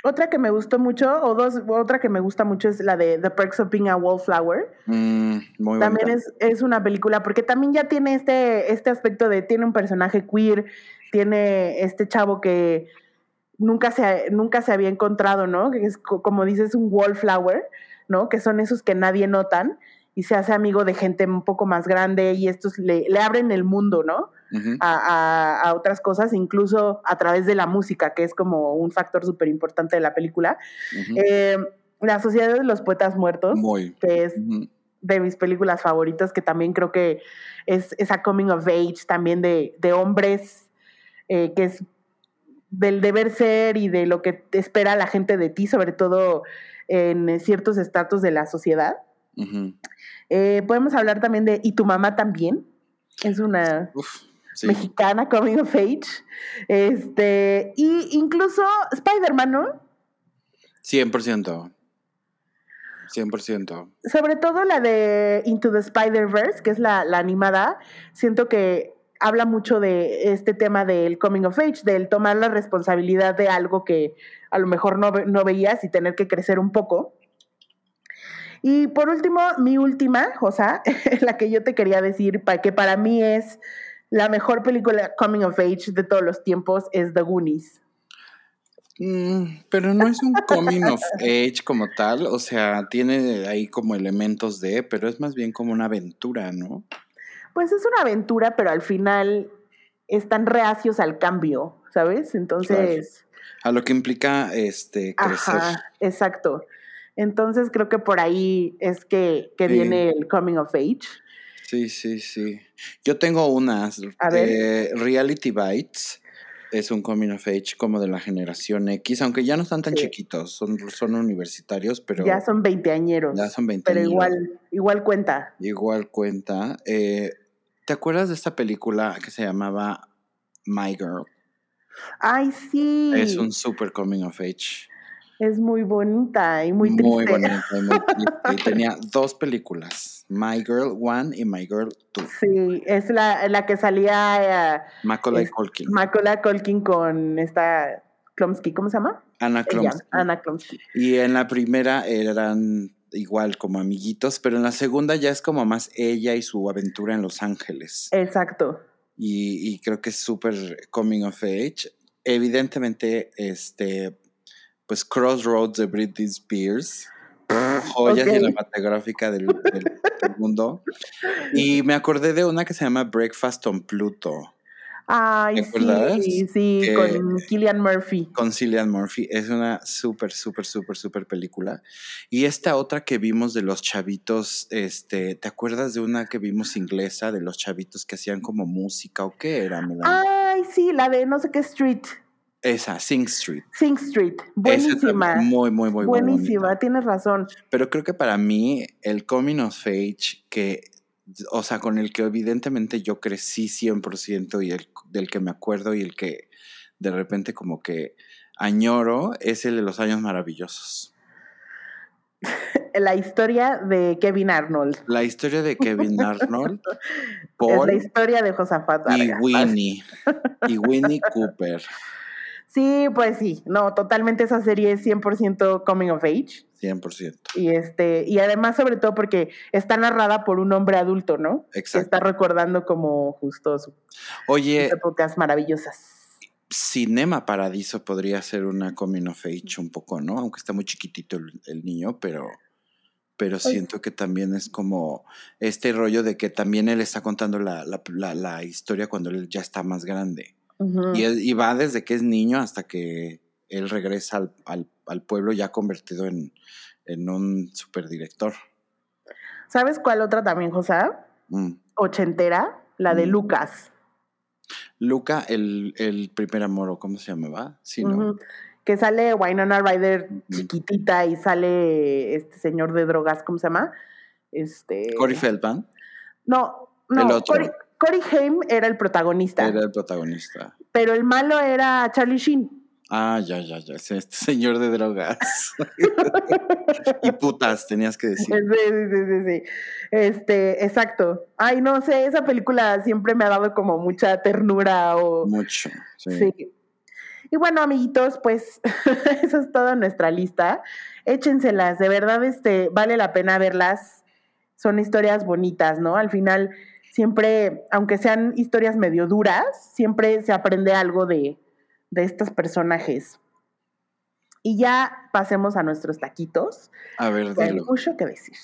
Speaker 1: Otra que me gustó mucho, o dos, otra que me gusta mucho es la de The Perks of Being a Wallflower.
Speaker 2: Mm, muy
Speaker 1: También es, es una película, porque también ya tiene este, este aspecto de, tiene un personaje queer, tiene este chavo que nunca se, nunca se había encontrado, ¿no? Que es co- como dices, un wallflower, ¿no? Que son esos que nadie notan y se hace amigo de gente un poco más grande y estos le, le abren el mundo, ¿no? A, a- a otras cosas, incluso a través de la música, que es como un factor súper importante de la película. Eh, la Sociedad de los Poetas Muertos,
Speaker 2: Muy.
Speaker 1: que es de mis películas favoritas, que también creo que es esa coming of age también de, de hombres, eh, que es del deber ser y de lo que espera la gente de ti, sobre todo en ciertos estatus de la sociedad. Eh, podemos hablar también de Y tu mamá también. Es una
Speaker 2: Uf, sí.
Speaker 1: mexicana coming of age. Este, y incluso Spider-Man, ¿no?
Speaker 2: 100%. 100%.
Speaker 1: Sobre todo la de Into the Spider-Verse, que es la, la animada, siento que habla mucho de este tema del coming of age, del tomar la responsabilidad de algo que a lo mejor no, no veías y tener que crecer un poco. Y por último, mi última, o sea, [laughs] la que yo te quería decir, que para mí es la mejor película coming of age de todos los tiempos, es The Goonies.
Speaker 2: Mm, pero no es un coming of [laughs] age como tal, o sea, tiene ahí como elementos de, pero es más bien como una aventura, ¿no?
Speaker 1: Pues es una aventura, pero al final están reacios al cambio, ¿sabes? Entonces,
Speaker 2: A lo que implica este crecer.
Speaker 1: ajá, exacto. Entonces creo que por ahí es que, que
Speaker 2: Sí.
Speaker 1: viene el coming of age.
Speaker 2: Sí, sí, sí. Yo tengo unas.
Speaker 1: A ver.
Speaker 2: eh, Reality Bites es un coming of age como de la generación X, aunque ya no están tan
Speaker 1: Sí.
Speaker 2: chiquitos, son, son universitarios, pero
Speaker 1: ya son veinteañeros.
Speaker 2: ya son 20
Speaker 1: Pero igual, igual cuenta.
Speaker 2: Igual cuenta. Eh, ¿Te acuerdas de esta película que se llamaba My Girl?
Speaker 1: Ay, sí.
Speaker 2: Es un super coming of age.
Speaker 1: Es muy bonita y muy triste.
Speaker 2: Muy bonita y muy triste. Y tenía [laughs] dos películas, My Girl 1 y My Girl 2.
Speaker 1: Sí, es la, la que salía eh,
Speaker 2: Macaulay Culkin.
Speaker 1: Macaulay Culkin con esta Klumsky, ¿cómo se llama?
Speaker 2: Anna
Speaker 1: Ella,
Speaker 2: Klumsky.
Speaker 1: Anna Klumsky.
Speaker 2: Y en la primera eran igual como amiguitos, pero en la segunda ya es como más ella y su aventura en Los Ángeles.
Speaker 1: Exacto.
Speaker 2: Y, y creo que es súper coming of age. Evidentemente, este, pues Crossroads de Britney Spears, joya
Speaker 1: Ok.
Speaker 2: cinematográfica del, del- del mundo. Y me acordé de una que se llama Breakfast on Pluto.
Speaker 1: Ay, sí, sí,
Speaker 2: Que-
Speaker 1: con Killian Murphy.
Speaker 2: con Cillian Murphy. Es una súper, súper, súper, súper película. Y esta otra que vimos de los chavitos, este, ¿te acuerdas de una que vimos inglesa de los chavitos que hacían como música o qué era? Melanie?
Speaker 1: Ay, sí, la de no sé qué street,
Speaker 2: Esa, Sing Street.
Speaker 1: Sing Street. Buenísima.
Speaker 2: muy, muy, muy,
Speaker 1: Buenísima,
Speaker 2: bonita.
Speaker 1: tienes razón.
Speaker 2: Pero creo que para mí el coming of age que, o sea, con el que evidentemente yo crecí 100% y el del que me acuerdo y el que de repente como que añoro es el de los años maravillosos. [laughs]
Speaker 1: la historia de Kevin Arnold.
Speaker 2: La historia de Kevin [laughs] Arnold.
Speaker 1: es la historia de Josafat
Speaker 2: Y Winnie. y Winnie Cooper.
Speaker 1: Sí, pues sí, no, totalmente esa serie es 100% coming of age.
Speaker 2: 100%.
Speaker 1: Y este y además sobre todo porque está narrada por un hombre adulto, ¿no?
Speaker 2: Exacto.
Speaker 1: está recordando como justo sus,
Speaker 2: Oye,
Speaker 1: épocas maravillosas.
Speaker 2: Cinema Paradiso podría ser una coming of age un poco, ¿no? Aunque está muy chiquitito el, niño, pero pero siento que también es como este rollo de que también él está contando la, la historia cuando él ya está más grande y, va desde que es niño hasta que él regresa al, pueblo ya convertido en, un superdirector.
Speaker 1: ¿Sabes cuál otra también, José? Mm. Ochentera, la de mm. Lucas.
Speaker 2: Luca, el, primer amor, ¿cómo se llamaba? Sí, ¿no?
Speaker 1: Que sale Wynonna Ryder chiquitita y sale este señor de drogas, ¿cómo se llama? Este...
Speaker 2: Corey Feldman.
Speaker 1: No, no, el otro. Corey Haim era el protagonista.
Speaker 2: Era el protagonista.
Speaker 1: Pero el malo era Charlie Sheen.
Speaker 2: Ah, ya, ya, ya. Este señor de drogas. [laughs] y putas, tenías que decir.
Speaker 1: Sí, sí, sí, sí. Este, exacto. Ay, no sé, esa película siempre me ha dado como mucha ternura o.
Speaker 2: Mucho, sí.
Speaker 1: Y bueno, amiguitos, pues [laughs] eso es toda nuestra lista. Échenselas, de verdad, este, vale la pena verlas. Son historias bonitas, ¿no? Al final siempre, aunque sean historias medio duras, siempre se aprende algo de, estos personajes. Y ya pasemos a nuestros taquitos.
Speaker 2: A ver,
Speaker 1: Hay mucho que decir.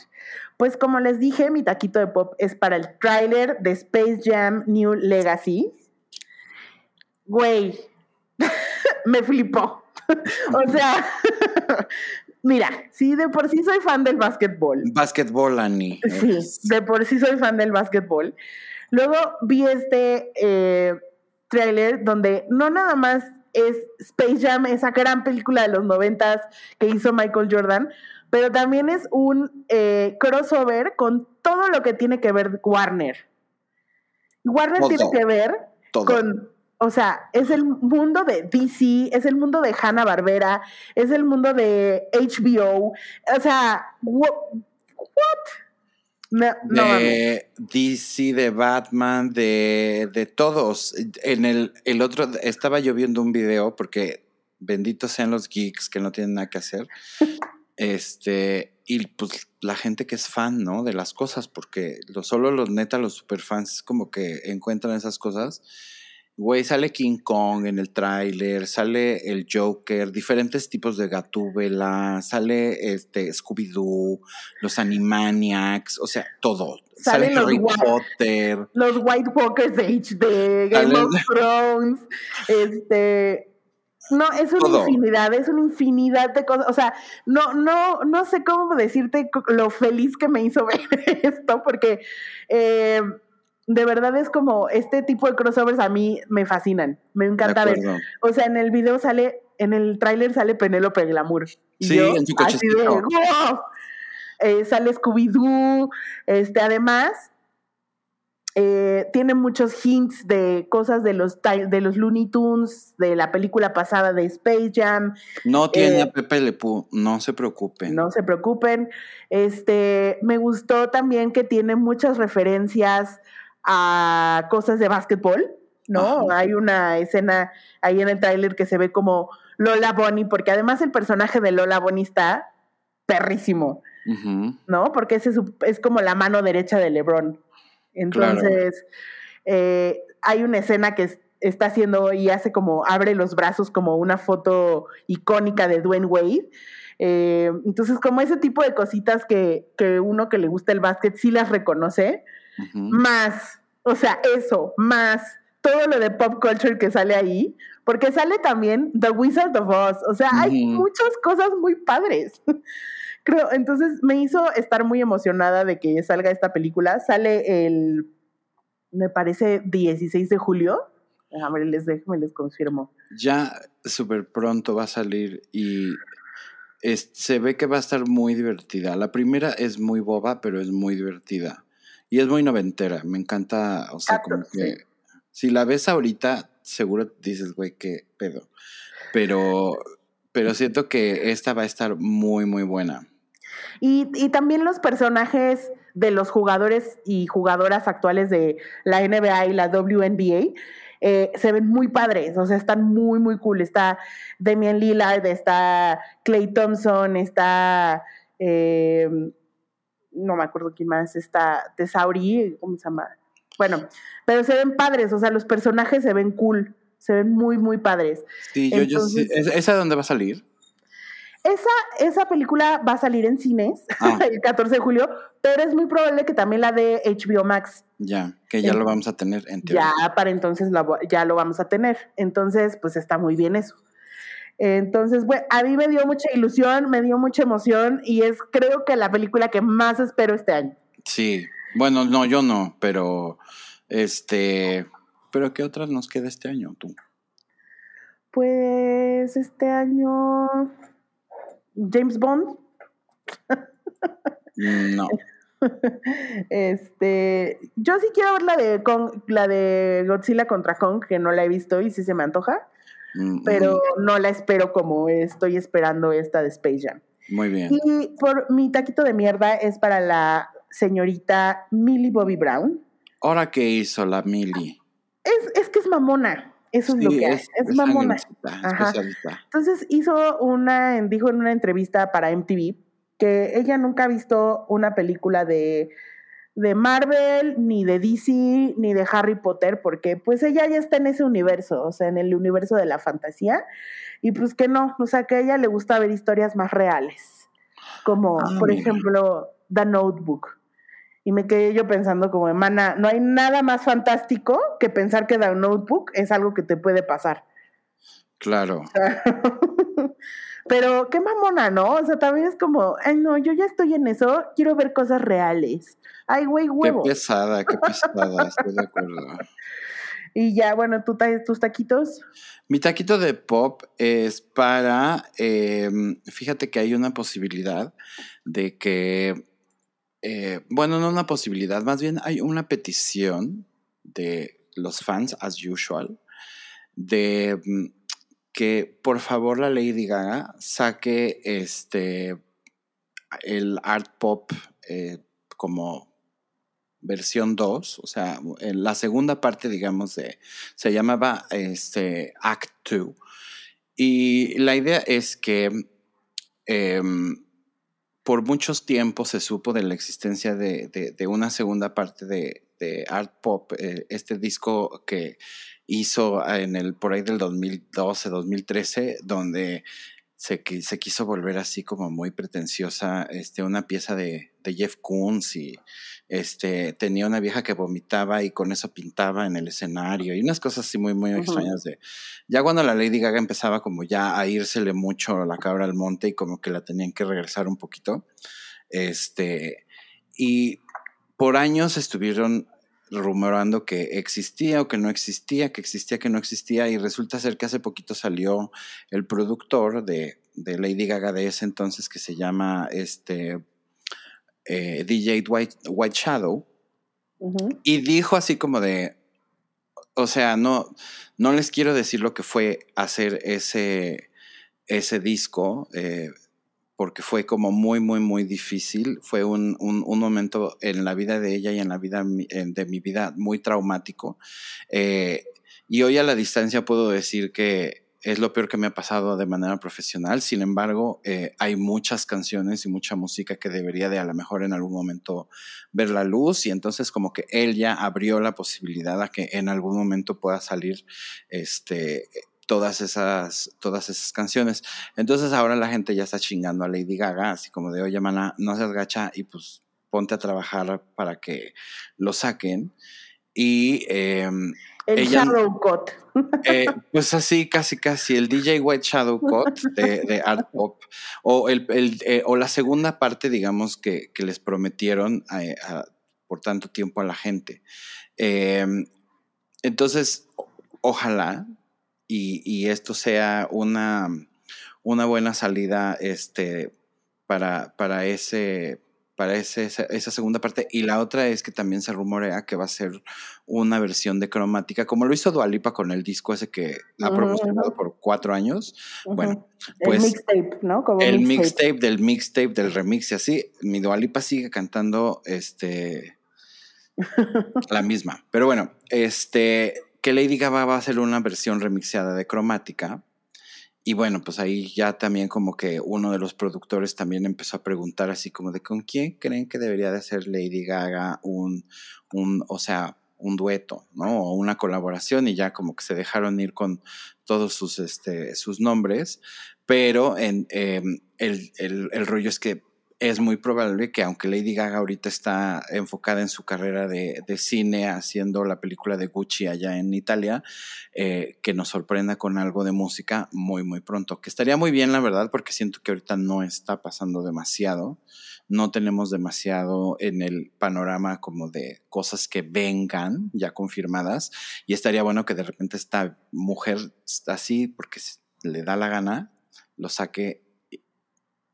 Speaker 1: Pues como les dije, mi taquito de pop es para el tráiler de Space Jam New Legacy. Güey, [laughs] me flipó. [laughs] o sea, Mira, sí, de por sí soy fan del básquetbol.
Speaker 2: Básquetbol, Annie.
Speaker 1: Sí, de por sí soy fan del básquetbol. Luego vi este eh, tráiler donde no nada más es Space Jam, esa gran película de los noventas que hizo Michael Jordan, pero también es un eh, crossover con todo lo que tiene que ver Warner. Warner tiene que ver con o sea, es el mundo de DC, es el mundo de Hanna Barbera, es el mundo de HBO. O sea, what?
Speaker 2: de DC, de Batman, de, de, todos. En el, el otro, estaba yo viendo un video porque benditos sean los geeks que no tienen nada que hacer. [laughs] este, y pues la gente que es fan, ¿no? De las cosas, porque lo, solo los neta, los superfans, como que encuentran esas cosas Güey, sale King Kong en el tráiler, sale el Joker, diferentes tipos de Gatúbela, sale este Scooby-Doo, los Animaniacs, o sea, todo. sale Harry Potter.
Speaker 1: Los White Walkers de HD, Game of Thrones, este... No, es una infinidad, es una infinidad de cosas. O sea, no, no, no sé cómo decirte lo feliz que me hizo [laughs] ver esto, porque eh, de verdad es como este tipo de crossovers a mí me fascinan, me encanta ver. O sea, en el video sale, en el tráiler sale Penélope Glamour.
Speaker 2: sí, en su cochecito.
Speaker 1: Eh, sale Scooby-Doo, este, además, eh, tiene muchos hints de cosas de los, de los Looney Tunes, de la película pasada de Space Jam.
Speaker 2: No tiene eh, a Pepe Le no se preocupen.
Speaker 1: No se preocupen. Este, me gustó también que tiene muchas referencias a cosas de básquetbol, ¿no? Hay una escena ahí en el tráiler que se ve como Lola Bonnie, porque además el personaje de Lola Bonnie está perrísimo, ¿no? Porque ese es, como la mano derecha de LeBron. Entonces, eh, hay una escena que está haciendo y hace como, abre los brazos como una foto icónica de Dwayne Wade. Eh, entonces, como ese tipo de cositas que, que uno que le gusta el básquet sí las reconoce más, o sea, eso, más todo lo de pop culture que sale ahí, porque sale también The Wizard of Oz, o sea, hay muchas cosas muy padres. [laughs] Creo, entonces me hizo estar muy emocionada de que salga esta película. Sale el, me parece, 16 de julio. A ver, les dejo, me les confirmo.
Speaker 2: Ya súper pronto va a salir y se ve que va a estar muy divertida. La primera es muy boba, pero es muy divertida. Y es muy noventera, me encanta, o sea, como que si la ves ahorita, seguro dices, güey, qué pedo. Pero, pero siento que esta va a estar muy, muy buena.
Speaker 1: Y, y también los personajes de los jugadores y jugadoras actuales de la NBA y la WNBA eh, se ven muy padres, o sea, están muy, muy cool. Está Damian Lillard, está Clay Thompson, está, eh, no me acuerdo quién más, está Tesauri, ¿cómo se llama? Bueno, pero se ven padres, o sea, los personajes se ven cool, se ven muy, muy padres.
Speaker 2: Sí, yo, yo sí. ¿Esa dónde va a salir?
Speaker 1: Esa, esa película va a salir en cines ah. [laughs] el 14 de julio, pero es muy probable que también la de HBO Max.
Speaker 2: Ya, que ya lo vamos a tener en
Speaker 1: Ya, para entonces ya lo vamos a tener. Entonces, pues está muy bien eso. Entonces, bueno, a mí me dio mucha ilusión, me dio mucha emoción y es creo que la película que más espero este año.
Speaker 2: Sí, bueno, no, yo no, pero este, pero ¿qué otras nos queda este año tú?
Speaker 1: Pues este año James Bond.
Speaker 2: No. [laughs]
Speaker 1: Este, yo sí quiero ver la de la de Godzilla contra Kong, que no la he visto y sí se me antoja, mm, pero mm. no la espero como estoy esperando esta de Space Jam.
Speaker 2: Muy bien.
Speaker 1: Y por mi taquito de mierda es para la señorita Millie Bobby Brown.
Speaker 2: ¿Ahora qué hizo la Millie?
Speaker 1: Es, es que es mamona. Eso es lo que es, es, mamona. Entonces hizo una, dijo en una entrevista para MTV que ella nunca ha visto una película de, de Marvel, ni de DC, ni de Harry Potter, porque pues ella ya está en ese universo, o sea, en el universo de la fantasía, y pues que no, o sea, que a ella le gusta ver historias más reales, como ah, por ejemplo The Notebook. Y me quedé yo pensando como, hermana, no hay nada más fantástico que pensar que The Notebook es algo que te puede pasar.
Speaker 2: Claro. [laughs]
Speaker 1: Pero qué mamona, ¿no? O sea, también es como, ay, no, yo ya estoy en eso, quiero ver cosas reales. Ay, güey, huevo.
Speaker 2: Qué pesada, qué pesada, [laughs] estoy de acuerdo.
Speaker 1: Y ya, bueno, ¿tú traes tus taquitos?
Speaker 2: Mi taquito de pop es para, em, fíjate que hay una posibilidad de que eh, bueno, no una posibilidad, más bien hay una petición de los fans, as usual, de mm, que por favor la Lady Gaga saque este el art pop eh, como versión 2, o sea, la segunda parte, digamos, de, se llamaba este, Act 2. Y la idea es que em, por muchos tiempos se supo de la existencia de, una segunda parte de, Art Pop, eh, este disco que hizo en el por ahí del 2012, 2013, donde se, se quiso volver así como muy pretenciosa, este, una pieza de, de Jeff Koons y este, tenía una vieja que vomitaba y con eso pintaba en el escenario y unas cosas así muy, muy extrañas de... Ya cuando la Lady Gaga empezaba como ya a írsele mucho la cabra al monte y como que la tenían que regresar un poquito, este, y por años estuvieron rumorando que existía o que no existía, que existía, que no existía, y resulta ser que hace poquito salió el productor de, Lady Gaga de ese entonces que se llama este eh, DJ White, White Shadow, y dijo así como de, o sea, no, no les quiero decir lo que fue hacer ese, ese disco, eh, porque fue como muy, muy, muy difícil. Fue un, momento en la vida de ella y en la vida de mi vida muy traumático. Eh, y hoy a la distancia puedo decir que es lo peor que me ha pasado de manera profesional. Sin embargo, eh, hay muchas canciones y mucha música que debería de a lo mejor en algún momento ver la luz y entonces como que él ya abrió la posibilidad a que en algún momento pueda salir este todas esas, todas esas canciones. Entonces ahora la gente ya está chingando a Lady Gaga, así como de, oye, mana, no seas gacha y pues ponte a trabajar para que lo saquen. Y em,
Speaker 1: el Shadow Cut.
Speaker 2: Eh, pues así, casi, casi, el DJ White Shadow Cut de, Art Pop. O, el, eh, o la segunda parte, digamos, que, les prometieron eh, por tanto tiempo a la gente. Em, entonces, ojalá y, esto sea una, una buena salida este, para, para, ese, para esa, segunda parte. Y la otra es que también se rumorea que va a ser una versión de cromática, como lo hizo Dualipa con el disco ese que ha promocionado por cuatro años. Bueno, pues. El mixtape, ¿no? el mixtape. del mixtape, del remix y así. Mi Dualipa sigue cantando este. [laughs] la misma. Pero bueno, este. Que Lady Gaga va a hacer una versión remixeada de cromática y bueno, pues ahí ya también como que uno de los productores también empezó a preguntar así como de con quién creen que debería de hacer Lady Gaga un, un o sea, un dueto, ¿no? O una colaboración y ya como que se dejaron ir con todos sus, este, sus nombres, pero en, em, el, el, el rollo es que es muy probable que aunque Lady Gaga ahorita está enfocada en su carrera de, cine haciendo la película de Gucci allá en Italia, eh, que nos sorprenda con algo de música muy, muy pronto. Que estaría muy bien, la verdad, porque siento que ahorita no está pasando demasiado. No tenemos demasiado en el panorama como de cosas que vengan ya confirmadas. Y estaría bueno que de repente esta mujer así, porque le da la gana, lo saque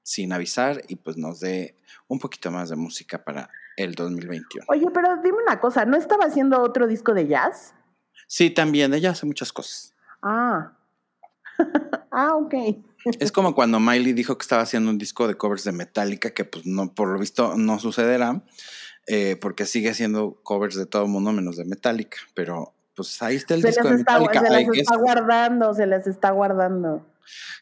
Speaker 2: sin avisar y pues nos dé un poquito más de música para el 2021.
Speaker 1: Oye, pero dime una cosa, ¿no estaba haciendo otro disco de jazz?
Speaker 2: Sí, también, ella hace muchas cosas.
Speaker 1: Ah. [laughs] ah, ok.
Speaker 2: Es como cuando Miley dijo que estaba haciendo un disco de covers de Metallica, que pues no, por lo visto no sucederá, eh, porque sigue haciendo covers de todo mundo menos de Metallica, pero pues ahí está el disco de Metallica.
Speaker 1: Se las está guardando, se las está guardando.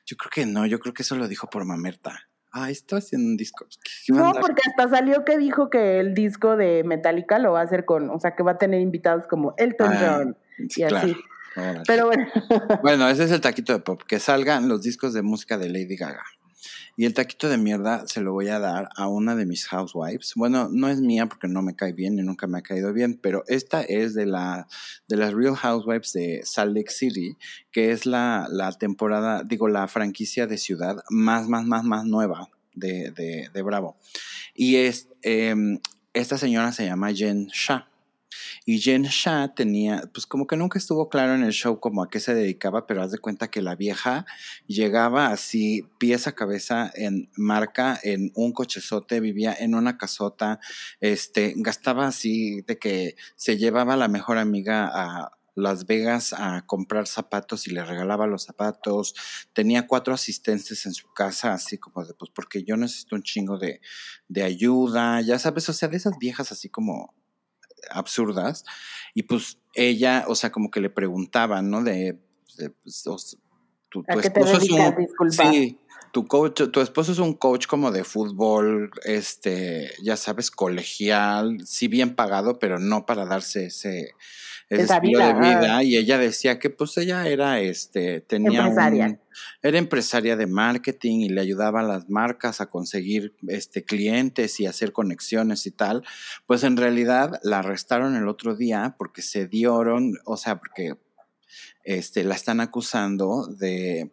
Speaker 2: Yo creo que no, yo creo que eso lo dijo por Mamerta ah, estoy haciendo un disco.
Speaker 1: No, porque hasta salió que dijo que el disco de Metallica lo va a hacer con, o sea, que va a tener invitados como Elton ah, John y así. Pero bueno.
Speaker 2: bueno, ese es el taquito de pop, que salgan los discos de música de Lady Gaga. Y el taquito de mierda se lo voy a dar a una de mis housewives. Bueno, no es mía porque no me cae bien y nunca me ha caído bien, pero esta es de, la, de las Real Housewives de Salt Lake City, que es la, la temporada, digo, la franquicia de ciudad más, más, más, más nueva de, de, de Bravo. Y es, em, esta señora se llama Jen Shah. Y Jen Shah tenía, pues como que nunca estuvo claro en el show como a qué se dedicaba, pero haz de cuenta que la vieja llegaba así, pies a cabeza en marca, en un cochezote, vivía en una casota, este, gastaba así de que se llevaba la mejor amiga a las Vegas a comprar zapatos y le regalaba los zapatos. Tenía cuatro asistentes en su casa, así como de, pues porque yo necesito un chingo de, de ayuda, ya sabes, o sea, de esas viejas así como absurdas. Y pues ella, o sea, como que le preguntaban, ¿no? De, pues, tu, esposo es un, sí, tu coach, tu esposo es un coach como de fútbol, este, ya sabes, colegial, sí bien pagado, pero no para darse ese, estilo de vida. Y ella decía que pues ella era, este, tenía empresaria. era empresaria de marketing y le ayudaba a las marcas a conseguir este, clientes y hacer conexiones y tal. Pues en realidad la arrestaron el otro día porque se dieron, o sea, porque este, la están acusando de,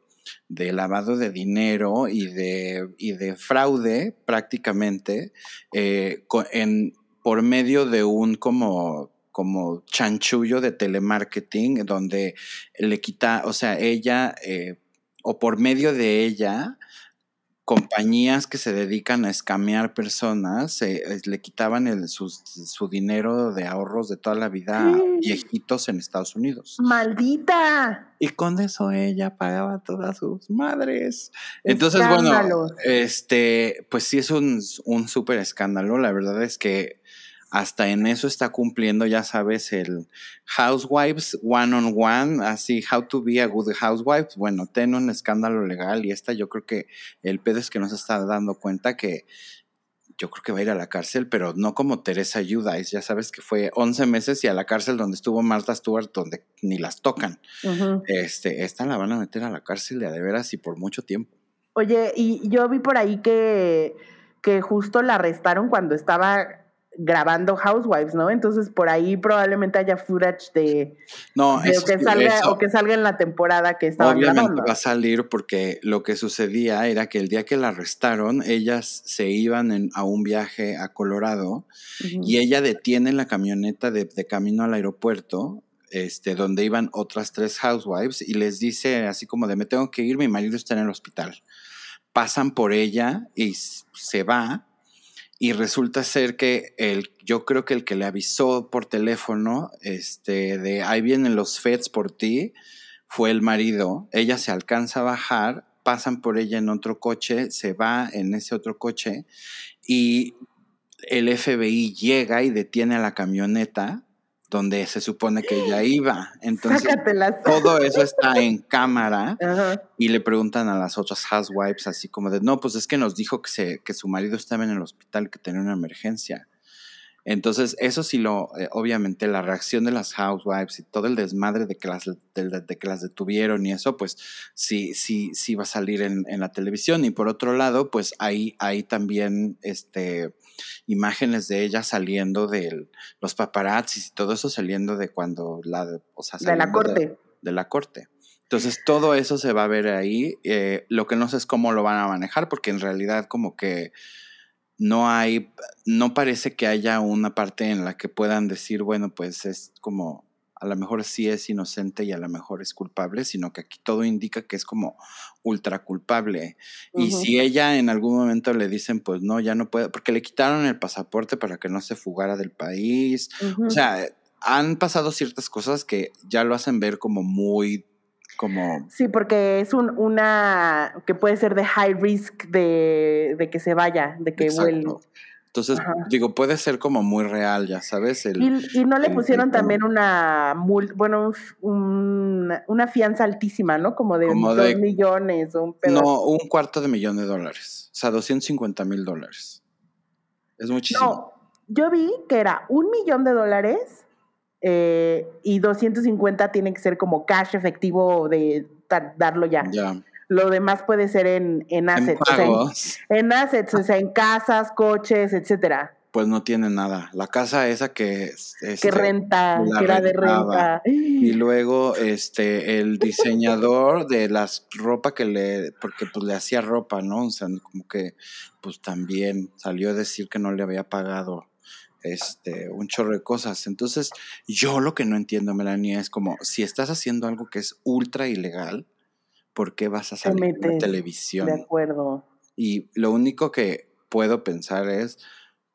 Speaker 2: de lavado de dinero y de, y de fraude prácticamente eh, en, por medio de un como como chanchullo de telemarketing donde le quita, o sea, ella eh, o por medio de ella compañías que se dedican a escamear personas eh, le quitaban el, su, dinero de ahorros de toda la vida a viejitos en Estados Unidos.
Speaker 1: ¡Maldita!
Speaker 2: Y con eso ella pagaba todas sus madres. Entonces, bueno, este, pues sí es un, un súper escándalo. La verdad es que hasta en eso está cumpliendo, ya sabes, el Housewives One on One, así, How to be a good housewife. Bueno, ten un escándalo legal y esta yo creo que el pedo es que no se está dando cuenta que yo creo que va a ir a la cárcel, pero no como Teresa Judice, ya sabes que fue 11 meses y a la cárcel donde estuvo Martha Stewart, donde ni las tocan. este, esta la van a meter a la cárcel de a de veras y por mucho tiempo.
Speaker 1: Oye, y yo vi por ahí que, que justo la arrestaron cuando estaba grabando Housewives, ¿no? Entonces por ahí probablemente haya footage de,
Speaker 2: no,
Speaker 1: que salga o que salga en la temporada que estaba Obviamente
Speaker 2: va a salir porque lo que sucedía era que el día que la arrestaron, ellas se iban a un viaje a Colorado y ella detiene la camioneta de, de camino al aeropuerto este, donde iban otras tres housewives y les dice así como de me tengo que ir, mi marido está en el hospital. Pasan por ella y se va y resulta ser que el, yo creo que el que le avisó por teléfono, este, de ahí vienen los feds por ti, fue el marido. Ella se alcanza a bajar, pasan por ella en otro coche, se va en ese otro coche y el FBI llega y detiene a la camioneta donde se supone que ella [gasps] iba. Entonces, todo eso está en cámara y le preguntan a las otras housewives así como de, no, pues es que nos dijo que, se, que su marido estaba en el hospital, que tenía una emergencia. Entonces, eso sí lo, eh, obviamente, la reacción de las housewives y todo el desmadre de que las, de, que las detuvieron y eso, pues sí, sí, sí va a salir en, en, la televisión. Y por otro lado, pues hay, hay también este, imágenes de ella saliendo de los paparazzis y todo eso saliendo de cuando la, o sea,
Speaker 1: de la corte.
Speaker 2: De, la corte. Entonces, todo eso se va a ver ahí. Eh, lo que no sé es cómo lo van a manejar, porque en realidad como que no hay, no parece que haya una parte en la que puedan decir, bueno, pues es como, a lo mejor sí es inocente y a lo mejor es culpable, sino que aquí todo indica que es como ultra culpable. Y si ella en algún momento le dicen, pues no, ya no puede, porque le quitaron el pasaporte para que no se fugara del país. O sea, han pasado ciertas cosas que ya lo hacen ver como muy como...
Speaker 1: Sí, porque es un, una que puede ser de high risk de, de que se vaya, de que vuelva.
Speaker 2: Entonces, digo, puede ser como muy real, ya sabes. El,
Speaker 1: y, no le pusieron también una, bueno, una fianza altísima, ¿no? Como de dos millones o un
Speaker 2: No, un cuarto de millón de dólares. O sea, 250 mil dólares. Es muchísimo. No,
Speaker 1: yo vi que era un millón de dólares eh, y 250 tiene que ser como cash efectivo de darlo ya. Lo demás puede ser en, en assets. En, assets, o sea, en casas, coches, etcétera.
Speaker 2: Pues no tiene nada. La casa esa que es,
Speaker 1: que renta, que era de renta.
Speaker 2: Y luego este el diseñador de las ropa que le porque pues le hacía ropa, ¿no? O sea, como que pues también salió a decir que no le había pagado este, un chorro de cosas. Entonces, yo lo que no entiendo, Melania, es como, si estás haciendo algo que es ultra ilegal, ¿por qué vas a salir en la televisión?
Speaker 1: De acuerdo.
Speaker 2: Y lo único que puedo pensar es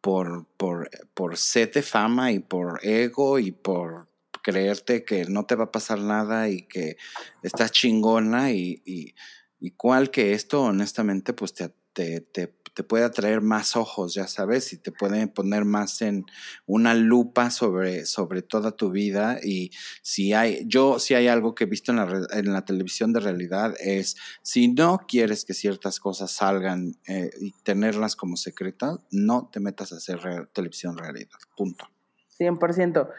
Speaker 2: por, por, por sed de fama y por ego y por creerte que no te va a pasar nada y que estás chingona y, y, y cual que esto honestamente pues te, te, te, te puede atraer más ojos, ya sabes, y te puede poner más en una lupa sobre, sobre toda tu vida. Y si hay, yo si hay algo que he visto en la, en la televisión de realidad es, si no quieres que ciertas cosas salgan eh, y tenerlas como secretas, no te metas a hacer televisión realidad, punto.
Speaker 1: 100%.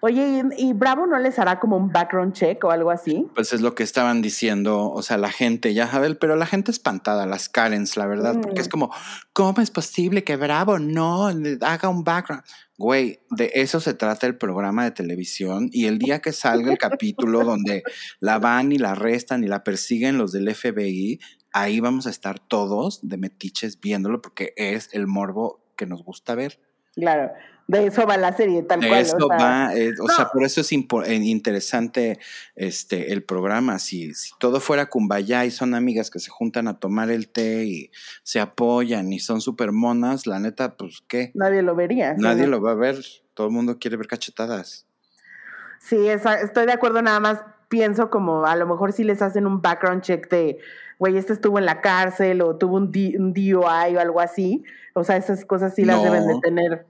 Speaker 1: Oye, ¿y, Bravo no les hará como un background check o algo así?
Speaker 2: Pues es lo que estaban diciendo, o sea, la gente, ya sabes, pero la gente espantada, las Karens, la verdad, porque es mm. como, ¿cómo es posible que Bravo no haga un background? Güey, de eso se trata el programa de televisión y el día que salga el capítulo donde la van y la arrestan y la persiguen los del FBI, ahí vamos a estar todos de metiches viéndolo porque es el morbo que nos gusta ver.
Speaker 1: Claro. De eso va la serie, tal de
Speaker 2: Eso o sea, va, eh, o sea, por eso es eh, interesante este, el programa. Si, si todo fuera Kumbaya y son amigas que se juntan a tomar el té y se apoyan y son súper monas, la neta, pues qué.
Speaker 1: Nadie lo vería.
Speaker 2: Nadie lo va a ver. Todo el mundo quiere ver cachetadas.
Speaker 1: Sí, estoy de acuerdo, nada más pienso como a lo mejor si les hacen un background check de, güey, este estuvo en la cárcel o tuvo un, DUI o algo así. O sea, esas cosas sí las deben de tener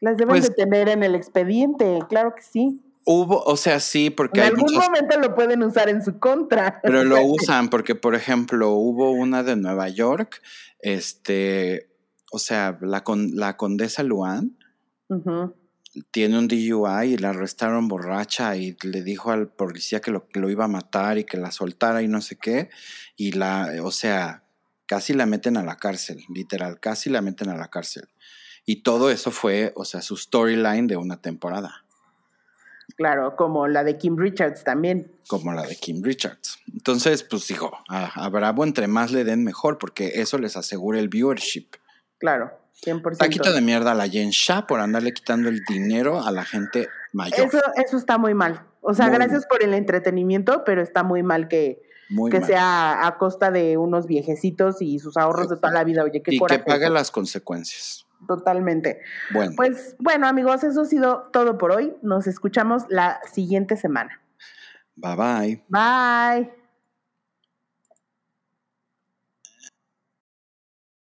Speaker 1: las deben de pues tener en el expediente, claro que sí.
Speaker 2: Hubo, o sea, sí, porque...
Speaker 1: En algún momento lo pueden usar en su contra.
Speaker 2: Pero lo [laughs] usan porque, por ejemplo, hubo una de Nueva York, este, o sea, la, con, la condesa Luan tiene un DUI y la arrestaron borracha y le dijo al policía que lo, que lo iba a matar y que la soltara y no sé qué. Y la, o sea, casi la meten a la cárcel, literal, casi la meten a la cárcel. Y todo eso fue, o sea, su storyline de una temporada.
Speaker 1: Claro, como la de Kim Richards también.
Speaker 2: Como la de Kim Richards. Entonces, pues digo, a, Bravo entre más le den mejor, porque eso les asegura el viewership.
Speaker 1: Claro, 100%.
Speaker 2: Taquito de mierda a la Jen Shah por andarle quitando el dinero a la gente mayor.
Speaker 1: Eso, eso está muy mal. O sea, gracias por el entretenimiento, pero está muy mal que, que sea a costa de unos viejecitos y sus ahorros de toda la vida. Oye, qué
Speaker 2: Y que pague las consecuencias.
Speaker 1: Totalmente. Bueno. Pues bueno, amigos, eso ha sido todo por hoy. Nos escuchamos la siguiente semana.
Speaker 2: Bye bye.
Speaker 1: Bye.